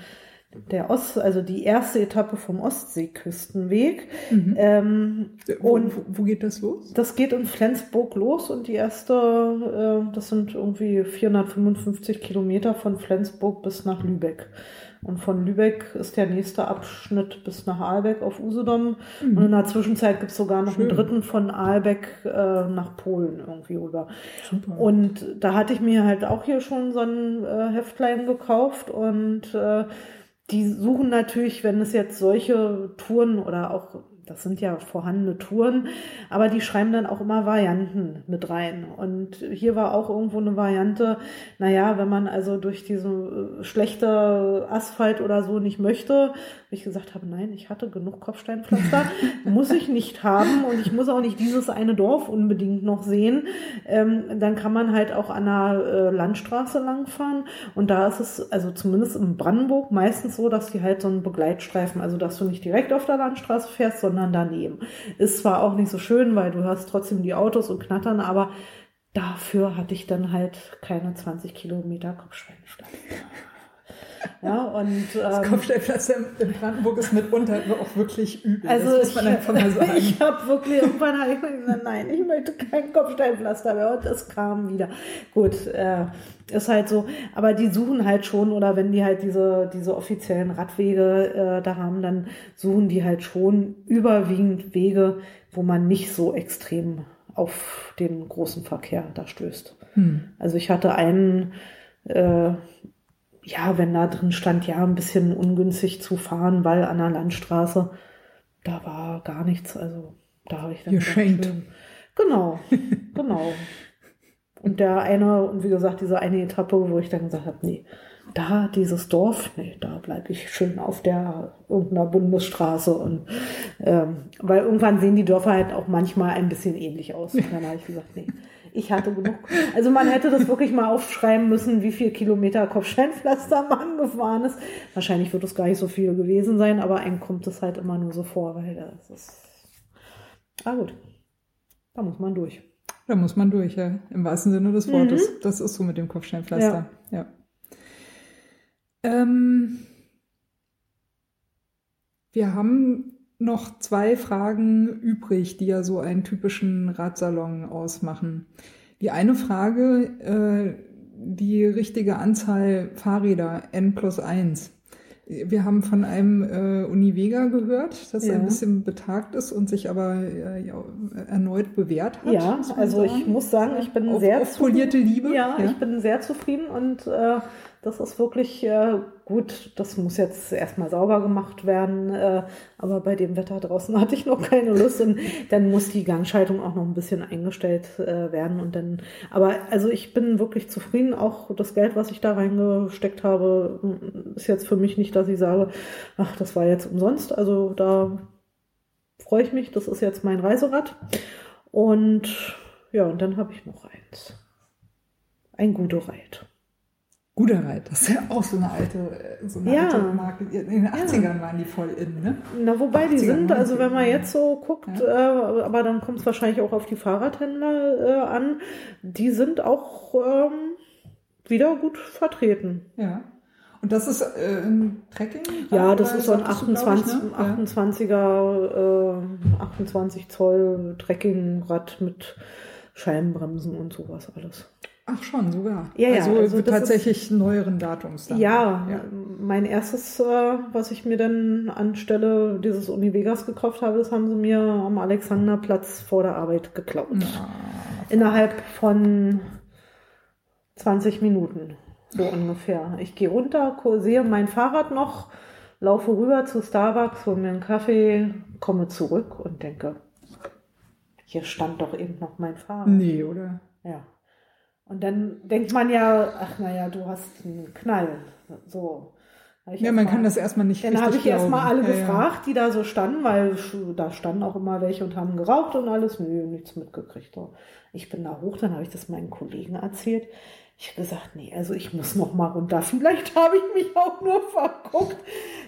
der Ost, also die erste Etappe vom Ostseeküstenweg. Mhm. Ähm, Wo, und wo, wo geht das los? das geht in Flensburg los und die erste, äh, das sind irgendwie 455 Kilometer von Flensburg bis nach Lübeck. Und von Lübeck ist der nächste Abschnitt bis nach Aalbeck auf Usedom. Und in der Zwischenzeit gibt es sogar noch Schön. einen dritten von Aalbeck äh, nach Polen irgendwie rüber. Super. Und da hatte ich mir halt auch hier schon so ein äh, Heftlein gekauft und äh, die suchen natürlich, wenn es jetzt solche Touren oder auch, das sind ja vorhandene Touren, aber die schreiben dann auch immer Varianten mit rein. Und hier war auch irgendwo eine Variante, naja, wenn man also durch diese äh, schlechte Asphalt oder so nicht möchte, wo ich gesagt habe, nein, ich hatte genug Kopfsteinpflaster, muss ich nicht haben und ich muss auch nicht dieses eine Dorf unbedingt noch sehen. Ähm, dann kann man halt auch an der äh, Landstraße langfahren und da ist es, also zumindest in Brandenburg, meistens so, dass die halt so einen Begleitstreifen, also dass du nicht direkt auf der Landstraße fährst, sondern daneben. Ist zwar auch nicht so schön, weil du hörst trotzdem die Autos und knattern, aber dafür hatte ich dann halt keine 20 Kilometer Kopfsteinpflaster. Ja, und Das ähm, Kopfsteinpflaster in Brandenburg ist mitunter auch wirklich übel. Also das muss man ich, einfach mal sagen. ich habe wirklich irgendwann hab ich gesagt, nein, ich möchte kein Kopfsteinpflaster mehr und es kam wieder. Gut, äh, ist halt so, aber die suchen halt schon oder wenn die halt diese diese offiziellen Radwege äh, da haben, dann suchen die halt schon überwiegend Wege, wo man nicht so extrem auf den großen Verkehr da stößt. Hm. Also ich hatte einen, äh, ja, wenn da drin stand, ja, ein bisschen ungünstig zu fahren, weil an der Landstraße, da war gar nichts. Also da habe ich dann Geschenkt. schön. Genau, genau. Und der eine, und wie gesagt, diese eine Etappe, wo ich dann gesagt habe, nee, da dieses Dorf, nee, da bleibe ich schön auf der irgendeiner Bundesstraße und ähm, weil irgendwann sehen die Dörfer halt auch manchmal ein bisschen ähnlich aus. Und dann habe ich gesagt, nee, ich hatte genug. Also man hätte das wirklich mal aufschreiben müssen, wie viel Kilometer Kopfsteinpflaster man gefahren ist. Wahrscheinlich wird es gar nicht so viel gewesen sein, aber einem kommt es halt immer nur so vor, weil das ist. Ah gut, da muss man durch. Da muss man durch, ja. Im wahrsten Sinne des Wortes. Das ist so mit dem Kopfsteinpflaster. Ja. Ähm, wir haben noch zwei Fragen übrig, die ja so einen typischen Radsalon ausmachen. Die eine Frage, äh, die richtige Anzahl Fahrräder, N plus 1. Wir haben von einem äh, Univega gehört, das Ja. ein bisschen betagt ist und sich aber äh, ja, erneut bewährt hat. Ja, also ich sagen. muss sagen, ich bin Auf- sehr auf polierte Liebe. Ja, ich bin sehr zufrieden und äh, das ist wirklich äh, gut. Das muss jetzt erstmal sauber gemacht werden, äh, aber bei dem Wetter draußen hatte ich noch keine Lust und dann muss die Gangschaltung auch noch ein bisschen eingestellt äh, werden und dann. Aber also ich bin wirklich zufrieden. Auch das Geld, was ich da reingesteckt habe, mm, ist jetzt für mich nicht, dass ich sage, ach, das war jetzt umsonst. Also da freue ich mich. Das ist jetzt mein Reiserad und ja, und dann habe ich noch eins. Ein guter Reit. Guter Reit, das ist ja auch so eine alte, äh, so eine Ja. alte Marke. In den 80ern waren die voll in, ne? Na, wobei die 80er, sind, also 90er, wenn man ja. jetzt so guckt, äh, aber dann kommt es wahrscheinlich auch auf die Fahrradhändler äh, an, die sind auch ähm, wieder gut vertreten. Ja. Und das ist äh, ein Trekking? Ja, das ist so ein sagtest du, glaub 28, ich, ne? 28er, äh, 28 Zoll Trekkingrad mit Scheibenbremsen und sowas alles. Ach schon, sogar. Ja, ja, Also, also tatsächlich neueren Datums dann. Ja, ja. mein erstes, äh, was ich mir dann anstelle dieses Univegas gekauft habe, das haben sie mir am Alexanderplatz vor der Arbeit geklaut. Na, Innerhalb von 20 Minuten, so ungefähr. Ich gehe runter, sehe mein Fahrrad noch, laufe rüber zu Starbucks, hole mir einen Kaffee, komme zurück und denke, hier stand doch eben noch mein Fahrrad. Nee, oder? Ja. Und dann denkt man ja, ach naja, du hast einen Knall. So. Ja, man mal- kann das erstmal nicht Dann habe ich erstmal alle. Ja, gefragt, die da so standen, weil da standen auch immer welche und haben geraucht und alles. Nö, nichts mitgekriegt. So. Ich bin da hoch, dann habe ich das meinen Kollegen erzählt. Ich habe gesagt, nee, also ich muss noch mal runter. Vielleicht habe ich mich auch nur verguckt.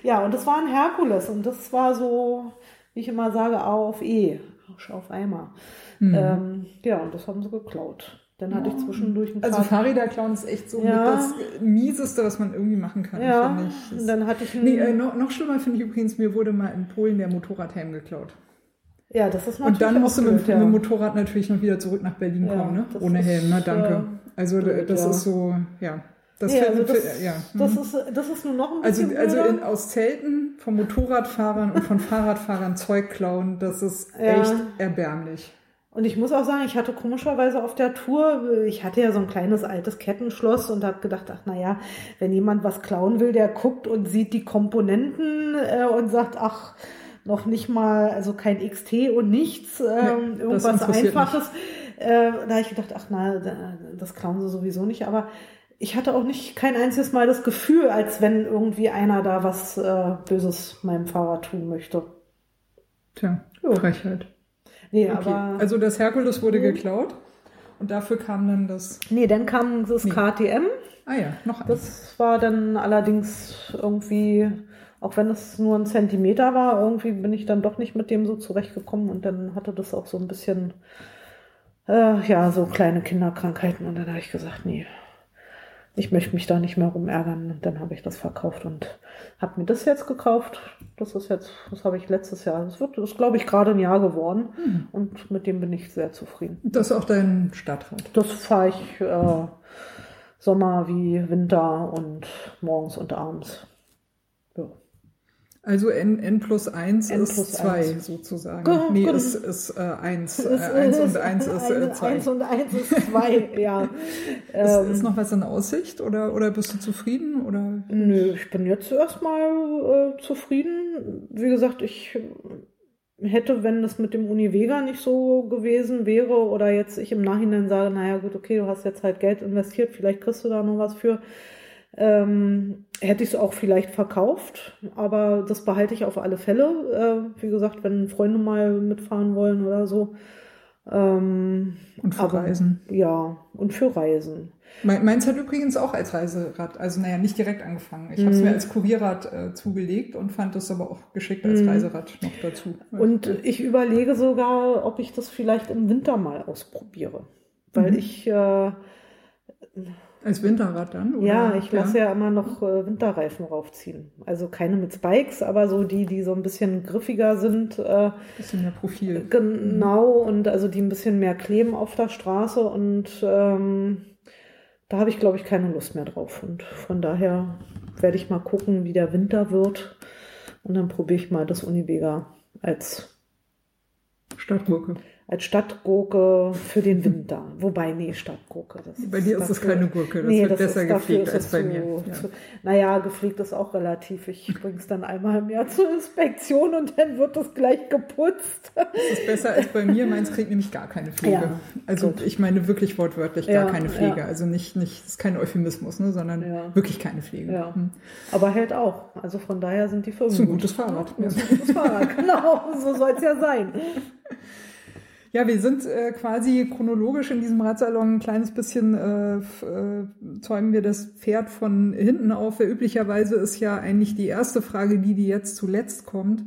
Ja, und das war ein Herkules und das war so, wie ich immer sage, A auf E, auf Eimer. Mhm. Ähm, ja, und das haben sie geklaut. Dann hatte ich zwischendurch ein Also. Fahrräder klauen ist echt so Ja. das Mieseste, was man irgendwie machen kann, ja, finde ich. und dann hatte ich Nee, äh, noch, noch schlimmer finde ich übrigens, mir wurde mal in Polen der Motorradhelm geklaut. ja, das ist Und dann natürlich musst du mit, ja. mit dem Motorrad natürlich noch wieder zurück nach Berlin Ja, kommen, ne? Ohne Helm, na äh, danke. also blöd, das ist so, ja. Das Nee, also das, find- ja. das, mhm. ist, das ist nur noch ein also, bisschen also blöder. in, aus Zelten von Motorradfahrern und von Fahrradfahrern Zeug klauen, das ist Ja. echt erbärmlich. Und ich muss auch sagen, ich hatte komischerweise auf der Tour, ich hatte ja so ein kleines altes Kettenschloss und habe gedacht, ach naja, wenn jemand was klauen will, der guckt und sieht die Komponenten äh, und sagt, ach, noch nicht mal, also kein XT und nichts, ähm, das irgendwas Einfaches. Äh, da habe ich gedacht, ach na, da- das klauen sie sowieso nicht, aber ich hatte auch nicht kein einziges Mal das Gefühl, als wenn irgendwie einer da was äh, Böses meinem Fahrrad tun möchte. Tja, Ja. Frechheit. Nee, Okay. aber. Also das Herkules wurde Mhm. geklaut und dafür kam dann das. nee, dann kam das Nee. KTM. Ah ja, noch eins. Das war dann allerdings irgendwie, auch wenn es nur ein Zentimeter war, irgendwie bin ich dann doch nicht mit dem so zurechtgekommen und dann hatte das auch so ein bisschen, äh, ja, so kleine Kinderkrankheiten und dann habe ich gesagt, nee, ich möchte mich da nicht mehr rumärgern und dann habe ich das verkauft und habe mir das jetzt gekauft. Das ist jetzt, das habe ich letztes Jahr, das wird, das ist glaube ich gerade ein Jahr geworden Hm. und mit dem bin ich sehr zufrieden. Das ist auch dein Stadtrad. Das fahre ich äh, Sommer wie Winter und morgens und abends. Also n, n plus 1 N ist plus 2 eins. sozusagen. Ge- nee, es ist 1. Es 1 ist und 1 ist eine- 2. Eins und eins ist zwei, ja. Ist, Ähm, ist noch was in Aussicht oder, oder bist du zufrieden? Oder? Nö, ich bin jetzt erstmal äh, zufrieden. Wie gesagt, ich hätte, wenn das mit dem Univega nicht so gewesen wäre oder jetzt ich im Nachhinein sage, naja gut, okay, du hast jetzt halt Geld investiert, vielleicht kriegst du da noch was für, ähm, hätte ich es auch vielleicht verkauft, aber das behalte ich auf alle Fälle. Äh, wie gesagt, wenn Freunde mal mitfahren wollen oder so. Ähm, Und für aber- Reisen. ja, und für Reisen. Mein- Meins hat übrigens auch als Reiserad, also naja, nicht direkt angefangen. Ich habe es Mhm. mir als Kurierrad äh, zugelegt und fand es aber auch geschickt als Mhm. Reiserad noch dazu. Und ich überlege sogar, ob ich das vielleicht im Winter mal ausprobiere. Weil Mhm. ich, äh, als Winterrad dann? Oder? ja, ich lasse ja. immer noch äh, Winterreifen raufziehen. Also keine mit Spikes, aber so die, die so ein bisschen griffiger sind. Äh, Bisschen mehr Profil. genau, und also die ein bisschen mehr kleben auf der Straße. Und ähm, da habe ich, glaube ich, keine Lust mehr drauf. Und von daher werde ich mal gucken, wie der Winter wird. Und dann probiere ich mal das Univega als Stadtgurke. Als Stadtgurke für den Winter. Wobei, nee, Stadtgurke. Das Bei dir ist es dafür- keine Gurke, das nee, wird das besser gepflegt als bei zu, mir. Ja. Zu, naja, gepflegt ist auch relativ. Ich bringe es dann einmal im Jahr zur Inspektion und dann wird es gleich geputzt. Das ist besser als bei mir. Meins kriegt nämlich gar keine Pflege. Ja, also gut. ich meine wirklich wortwörtlich Ja, gar keine Pflege. ja. Also nicht, nicht, das ist kein Euphemismus, ne, sondern Ja. wirklich keine Pflege. Ja. Hm. Aber hält auch. Also von daher sind die Firmen. Das ist ein gut. gutes Fahrrad. Das ist ein gutes Fahrrad, genau. So soll es ja sein. Ja, wir sind äh, quasi chronologisch in diesem Radsalon ein kleines bisschen, äh, äh, zäumen wir das Pferd von hinten auf. Weil üblicherweise ist ja eigentlich die erste Frage, die, die jetzt zuletzt kommt.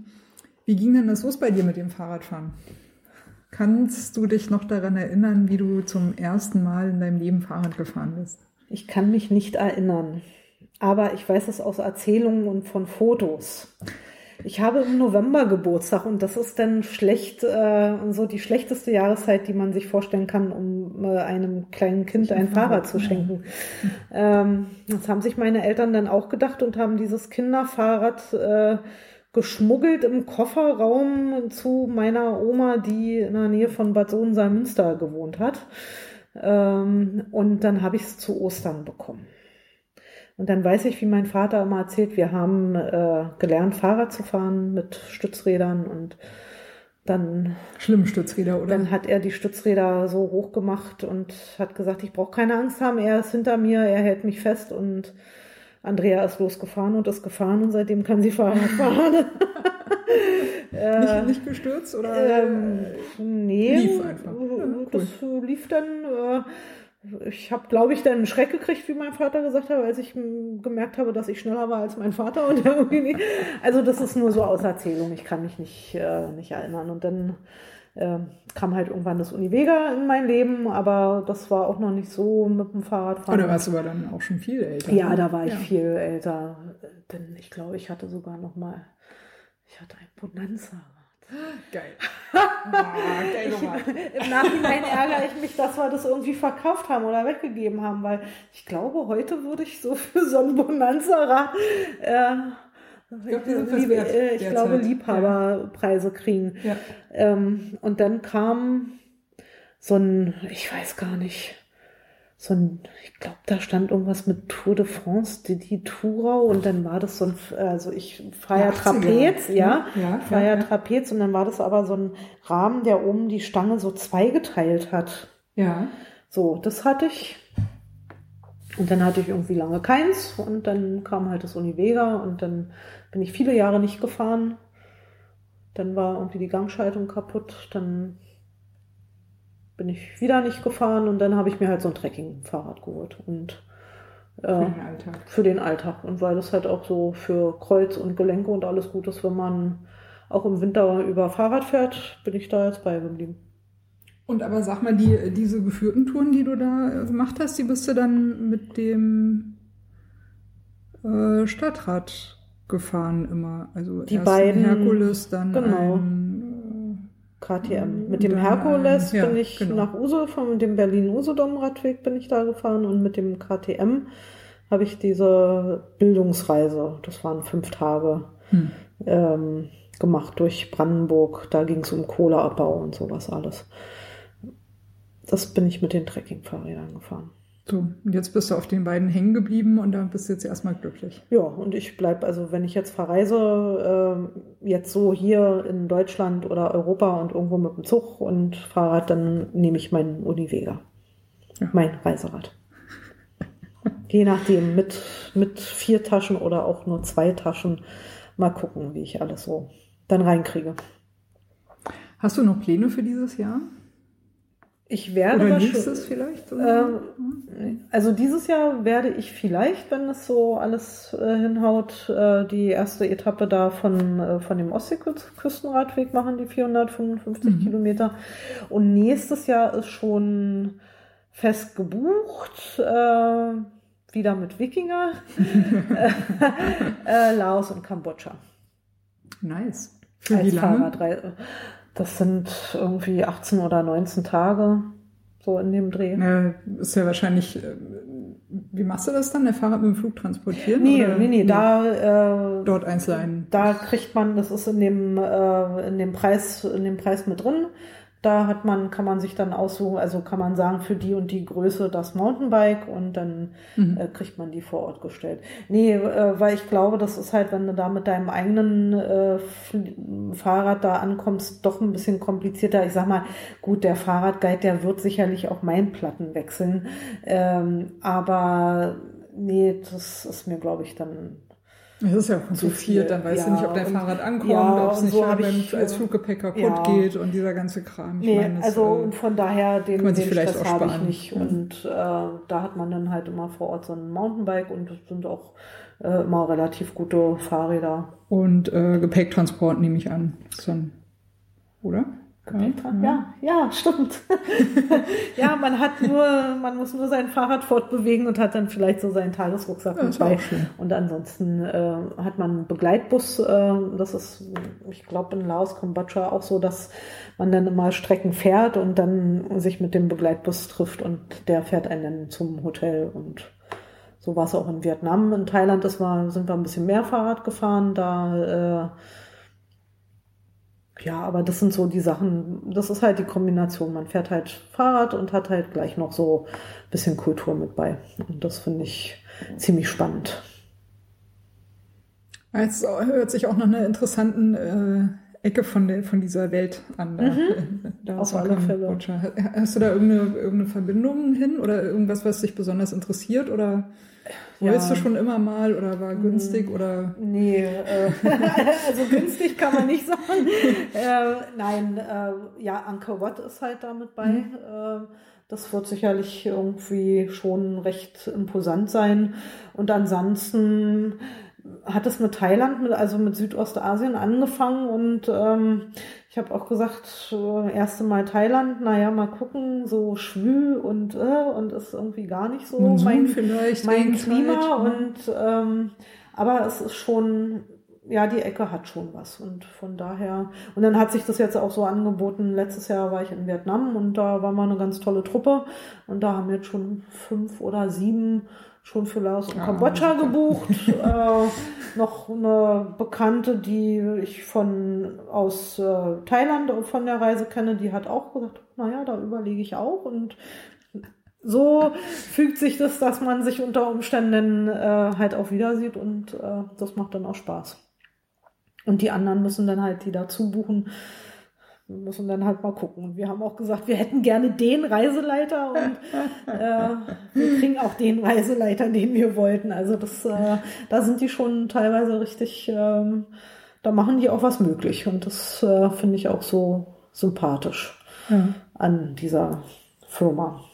Wie ging denn das los bei dir mit dem Fahrradfahren? Kannst du dich noch daran erinnern, wie du zum ersten Mal in deinem Leben Fahrrad gefahren bist? Ich kann mich nicht erinnern. Aber ich weiß es aus Erzählungen und von Fotos. Ich habe im November Geburtstag und das ist dann schlecht, äh, so die schlechteste Jahreszeit, die man sich vorstellen kann, um äh, einem kleinen Kind ein Fahrrad zu schenken. Ähm, das haben sich meine Eltern dann auch gedacht und haben dieses Kinderfahrrad äh, geschmuggelt im Kofferraum zu meiner Oma, die in der Nähe von Bad Sohn-Salmünster gewohnt hat. Ähm, und dann habe ich es zu Ostern bekommen. Und dann weiß ich, wie mein Vater immer erzählt, wir haben äh, gelernt, Fahrrad zu fahren mit Stützrädern und dann, Schlimm Stützräder, oder? dann hat er die Stützräder so hoch gemacht und hat gesagt, ich brauche keine Angst haben, er ist hinter mir, er hält mich fest und Andrea ist losgefahren und ist gefahren und seitdem kann sie Fahrrad fahren. Äh, nicht, nicht gestürzt oder? ähm, nee, Lief einfach. Ja, cool. das lief dann. Äh, ich habe, glaube ich, dann einen Schreck gekriegt, wie mein Vater gesagt hat, als ich gemerkt habe, dass ich schneller war als mein Vater. Und irgendwie. Also das ist nur so aus Erzählung. Ich kann mich nicht, äh, nicht erinnern. Und dann äh, kam halt irgendwann das Univega in mein Leben, aber das war auch noch nicht so mit dem Fahrradfahren. Oder warst du aber dann auch schon viel älter? Ja, ne? da war ich Ja. viel älter. Denn ich glaube, ich hatte sogar noch mal, ich hatte ein Bonanza. Geil. Ah, geil gemacht. Im Nachhinein ärgere ich mich, dass wir das irgendwie verkauft haben oder weggegeben haben, weil ich glaube, heute würde ich so für so ein Bonanza-Rad, äh, Ich glaub, Lieb- äh, ich glaube, Liebhaberpreise kriegen. Ja. Ähm, und dann kam so ein, ich weiß gar nicht, so ein, ich glaube, da stand irgendwas mit Tour de France, die, die Tourau und dann war das so ein, also ich ja 80er, Trapez, ja, ne? Ja, ja, ja ja. Trapez und dann war das aber so ein Rahmen, der oben die Stange so zweigeteilt hat. Ja. So, das hatte ich. Und dann hatte ich irgendwie lange keins und dann kam halt das Univega und dann bin ich viele Jahre nicht gefahren. Dann war irgendwie die Gangschaltung kaputt, dann bin ich wieder nicht gefahren und dann habe ich mir halt so ein Trekking-Fahrrad geholt und Für äh, den Alltag. für den Alltag und weil das halt auch so für Kreuz und Gelenke und alles gut ist, wenn man auch im Winter über Fahrrad fährt, bin ich da jetzt beigeblieben. Und aber sag mal, die, diese geführten Touren, die du da äh, gemacht hast, die bist du dann mit dem äh, Stadtrad gefahren immer. Also Die erst beiden- Herkules, dann genau. ein, KTM. Mit dem Herkules ja, bin ich genau. nach Usedom, von dem Berlin-Usedom-Radweg bin ich da gefahren und mit dem KTM habe ich diese Bildungsreise, das waren fünf Tage, Hm. ähm, gemacht durch Brandenburg. Da ging es um Kohleabbau und sowas alles. Das bin ich mit den Trekkingfahrrädern gefahren. So, und jetzt bist du auf den beiden hängen geblieben und da bist du jetzt erstmal glücklich. Ja, und ich bleib also wenn ich jetzt verreise, ähm, jetzt so hier in Deutschland oder Europa und irgendwo mit dem Zug und Fahrrad, dann nehme ich meinen Univega. Ja. Mein Reiserad. Je nachdem, mit, mit vier Taschen oder auch nur zwei Taschen. Mal gucken, wie ich alles so dann reinkriege. Hast du noch Pläne für dieses Jahr? Ich werde Oder nächstes vielleicht? Ähm, Also dieses Jahr werde ich vielleicht, wenn es so alles äh, hinhaut, äh, die erste Etappe da von, äh, von dem Ostseeküstenradweg machen, die 455 Mhm. Kilometer. Und nächstes Jahr ist schon fest gebucht, äh, wieder mit Wikinger, äh, Laos und Kambodscha nice. Für wie als lange? Fahrradreise. Das sind irgendwie 18 oder 19 Tage, so in dem Dreh. Na, ist ja wahrscheinlich, äh, wie machst du das dann? Der Fahrrad mit dem Flug transportieren? Nee, oder? nee, nee, da, äh, Dort einzeln. da kriegt man, das ist in dem, äh, in dem Preis, in dem Preis mit drin. Da hat man, kann man sich dann aussuchen, also kann man sagen, für die und die Größe das Mountainbike und dann Mhm. äh, kriegt man die vor Ort gestellt. Nee, äh, weil ich glaube, das ist halt, wenn du da mit deinem eigenen äh, Fahrrad da ankommst, doch ein bisschen komplizierter. Ich sag mal, gut, der Fahrradguide, der wird sicherlich auch meinen Platten wechseln. Ähm, aber nee, das ist mir, glaube ich, dann Das ist ja auch Zu kompliziert, viel, dann weißt ja, du nicht, ob dein Fahrrad ankommt, ja, ob es nicht so ich, als äh, Fluggepäck kaputt ja. geht und dieser ganze Kram. Ich Nee, meine, das, also äh, und von daher den, man sich den vielleicht Stress auch habe ich nicht. Ja. Und äh, da hat man dann halt immer vor Ort so ein Mountainbike und das sind auch äh, immer relativ gute Fahrräder. Und äh, Gepäcktransport nehme ich an. Dann, oder? Ja, ja, stimmt. ja, man hat nur, man muss nur sein Fahrrad fortbewegen und hat dann vielleicht so seinen Tagesrucksack mit bei. Und ansonsten äh, hat man einen Begleitbus. Äh, das ist, ich glaube, in Laos, Kambodscha auch so, dass man dann immer Strecken fährt und dann sich mit dem Begleitbus trifft und der fährt einen dann zum Hotel und so war es auch in Vietnam. In Thailand ist wir, sind wir ein bisschen mehr Fahrrad gefahren. Da äh, ja, aber das sind so die Sachen, das ist halt die Kombination. Man fährt halt Fahrrad und hat halt gleich noch so ein bisschen Kultur mit bei. Und das finde ich ziemlich spannend. Es hört sich auch nach einer interessanten äh, Ecke von, der, von dieser Welt an. Da, da Mhm. Auf alle Fälle. Hast du da irgendeine, irgendeine Verbindung hin oder irgendwas, was dich besonders interessiert? Oder Ja. wolltest du schon immer mal oder war günstig oder Nee, äh, also günstig kann man nicht sagen. äh, nein, äh, ja, Angkor Wat ist halt da mit bei. Äh, Das wird sicherlich irgendwie schon recht imposant sein. Und ansonsten hat es mit Thailand, mit, also mit Südostasien angefangen und ähm, ich habe auch gesagt, äh, erste Mal Thailand, naja, mal gucken, so schwül und äh, und ist irgendwie gar nicht so Monsun mein, vielleicht mein Klima ne? und ähm, aber es ist schon, ja, die Ecke hat schon was und von daher und dann hat sich das jetzt auch so angeboten. Letztes Jahr war ich in Vietnam und da war mal eine ganz tolle Truppe und da haben jetzt schon fünf oder sieben schon für Laos und Kambodscha gebucht. äh, noch eine Bekannte, die ich von aus äh, Thailand von der Reise kenne, die hat auch gesagt, naja, da überlege ich auch und so fügt sich das, dass man sich unter Umständen äh, halt auch wieder sieht und äh, das macht dann auch Spaß. Und die anderen müssen dann halt, die dazu buchen, müssen dann halt mal gucken. Wir haben auch gesagt, wir hätten gerne den Reiseleiter und äh, wir kriegen auch den Reiseleiter, den wir wollten. Also das, äh, da sind die schon teilweise richtig, ähm, da machen die auch was möglich. Und das äh, finde ich auch so sympathisch Ja, an dieser Firma.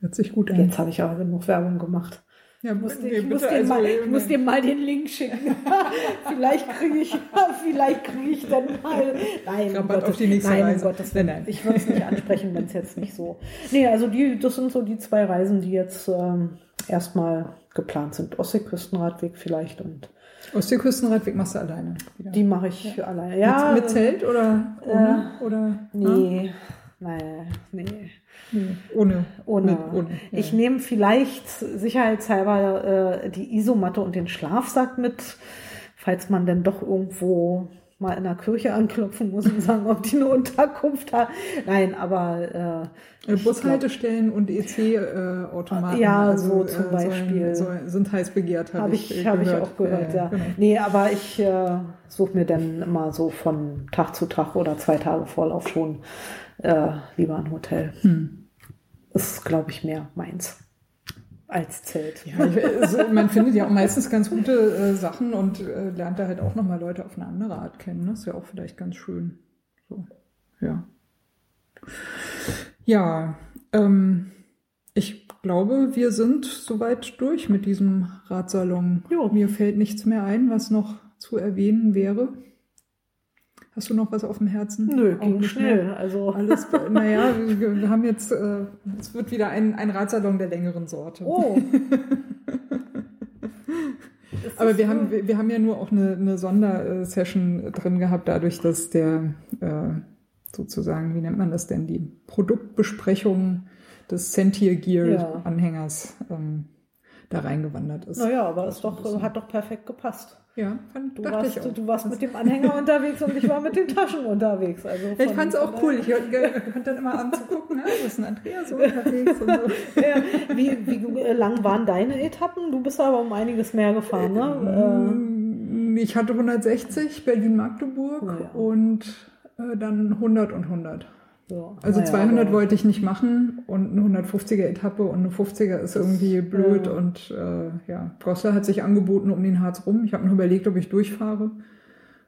hört sich gut an. Jetzt habe ich aber genug Werbung gemacht. Ja, muss, ich muss, also, mal, äh, ich muss dir mal den Link schicken. vielleicht kriege ich, vielleicht kriege ich dann mal. Nein, um Gottes- auf die nächste nein, um Reise. Gottes. Nein, nein. Ich würde es nicht ansprechen, wenn es jetzt nicht so. Nee, also die, das sind so die zwei Reisen, die jetzt ähm, erstmal geplant sind. Ostseeküstenradweg vielleicht und Ostseeküstenradweg machst du alleine. Wieder. die mache ich alleine. Ja, mit, mit Zelt oder ohne? oder Nee, nee, nee. Nee, ohne. Ohne. Ohne. Ja. Ich nehme vielleicht sicherheitshalber äh, die Isomatte und den Schlafsack mit, falls man denn doch irgendwo mal in der Kirche anklopfen muss und sagen, ob die eine Unterkunft hat. Nein, aber äh, Äh, Bushaltestellen und EC-Automaten. Ja, so zum sollen- Beispiel. sollen- sind heiß begehrt, habe habe ich, ich, äh, hab ich auch gehört, ja. genau. Nee, aber ich äh, suche mir dann immer so von Tag zu Tag oder zwei Tage Vorlauf schon äh, lieber ein Hotel. Hm. Ist, glaube ich, mehr meins als Zelt. Ja, ich, also, man findet ja auch meistens ganz gute äh, Sachen und äh, lernt da halt auch nochmal Leute auf eine andere Art kennen. Das ist ja auch vielleicht ganz schön. So, ja. Ja, ähm, ich glaube, wir sind soweit durch mit diesem Ratsalon. Jo. Mir fällt nichts mehr ein, was noch zu erwähnen wäre. Hast du noch was auf dem Herzen? Nö, ging schnell. mehr? Also Alles, naja, wir, wir haben jetzt, äh, es wird wieder ein, ein Ratsalon der längeren Sorte. Oh. Aber wir haben, wir, wir haben ja nur auch eine, eine Sondersession drin gehabt, dadurch, dass der äh, sozusagen, wie nennt man das denn, die Produktbesprechung des Sentier Gear Ja. Anhängers ähm, da reingewandert ist. Naja, aber es doch, hat doch perfekt gepasst. Ja, fand, Du dachte ich warst, auch. du warst mit dem Anhänger unterwegs und ich war mit den Taschen unterwegs. Also ich von- fand es auch cool. Ich konnte dann immer abends gucken, ne? wo ist denn Andrea so unterwegs und so. Ja, wie, wie äh, lang waren deine Etappen? Du bist aber um einiges mehr gefahren, ne? Mm, Ich hatte 160 Berlin-Magdeburg Na ja. und äh, dann 100 und 100. So. Also Naja, 200 aber- wollte ich nicht machen und eine 150er Etappe und eine 50er ist irgendwie blöd ja. und äh, ja, Goslar hat sich angeboten um den Harz rum. Ich habe noch überlegt, ob ich durchfahre.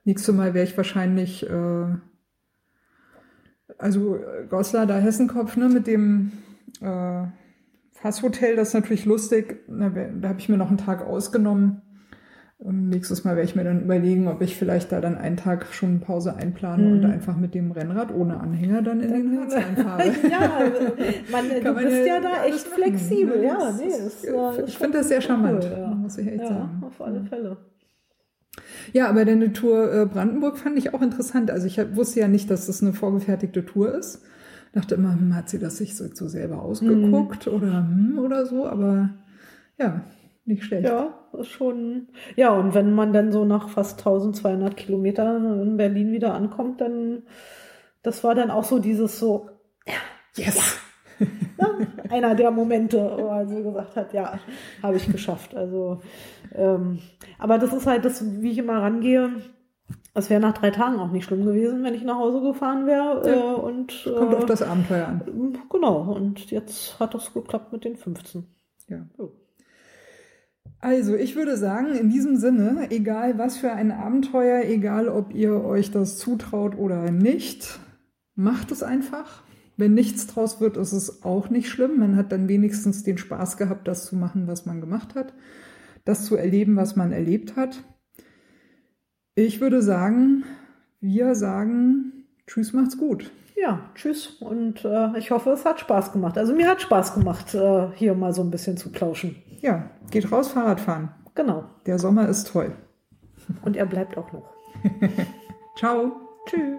Nächstes Mal wäre ich wahrscheinlich, äh, also äh, Goslar, da Hessenkopf, ne, mit dem äh, Fasshotel, das ist natürlich lustig. Da, da habe ich mir noch einen Tag ausgenommen. Nächstes Mal werde ich mir dann überlegen, ob ich vielleicht da dann einen Tag schon Pause einplane und Mhm. einfach mit dem Rennrad ohne Anhänger dann in den Harz reinfahre. ja, man, du bist ja da echt flexibel. ne? Ja, nee, ist- ich schon finde das sehr charmant, cool, ja. muss ich echt ja, sagen. auf alle Fälle. Ja, aber deine Tour äh, Brandenburg fand ich auch interessant. Also ich wusste ja nicht, dass das eine vorgefertigte Tour ist. Dachte immer, hm, hat sie das sich so, so selber ausgeguckt oder hm, oder so, aber ja, nicht schlecht. Ja, ist schon. Ja, und wenn man dann so nach fast 1200 Kilometern in Berlin wieder ankommt, dann, das war dann auch so dieses so, Yes! ne, einer der Momente, wo er so gesagt hat, ja, habe ich geschafft. Also, ähm, aber das ist halt das, wie ich immer rangehe. Es wäre nach drei Tagen auch nicht schlimm gewesen, wenn ich nach Hause gefahren wäre. Ja. Äh, und Kommt äh, auf das Abenteuer an. Genau, und jetzt hat das geklappt mit den 15. Ja. Also, ich würde sagen, in diesem Sinne, egal was für ein Abenteuer, egal ob ihr euch das zutraut oder nicht, macht es einfach. Wenn nichts draus wird, ist es auch nicht schlimm. Man hat dann wenigstens den Spaß gehabt, das zu machen, was man gemacht hat, das zu erleben, was man erlebt hat. Ich würde sagen, wir sagen Tschüss, macht's gut. Ja, tschüss und äh, ich hoffe, es hat Spaß gemacht. Also mir hat Spaß gemacht, äh, hier mal so ein bisschen zu plauschen. Ja, geht raus Fahrrad fahren. Genau. Der Sommer ist toll. Und er bleibt auch noch. Ciao. Tschüss.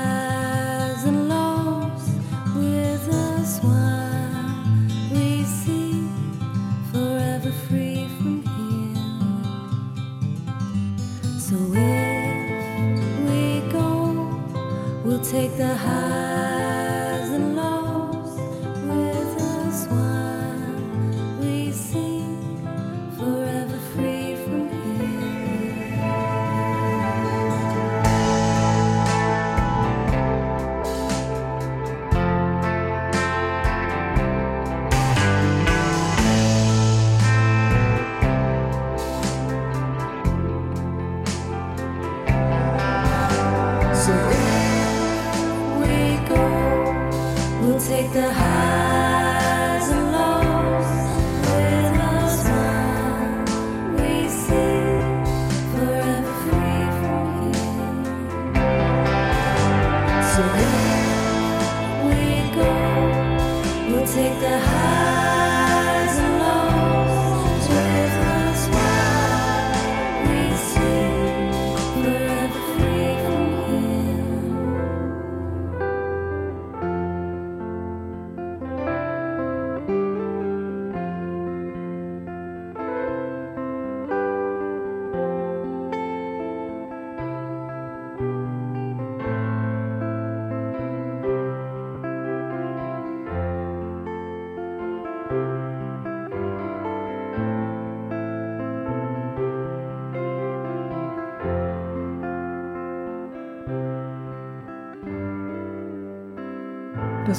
take the highs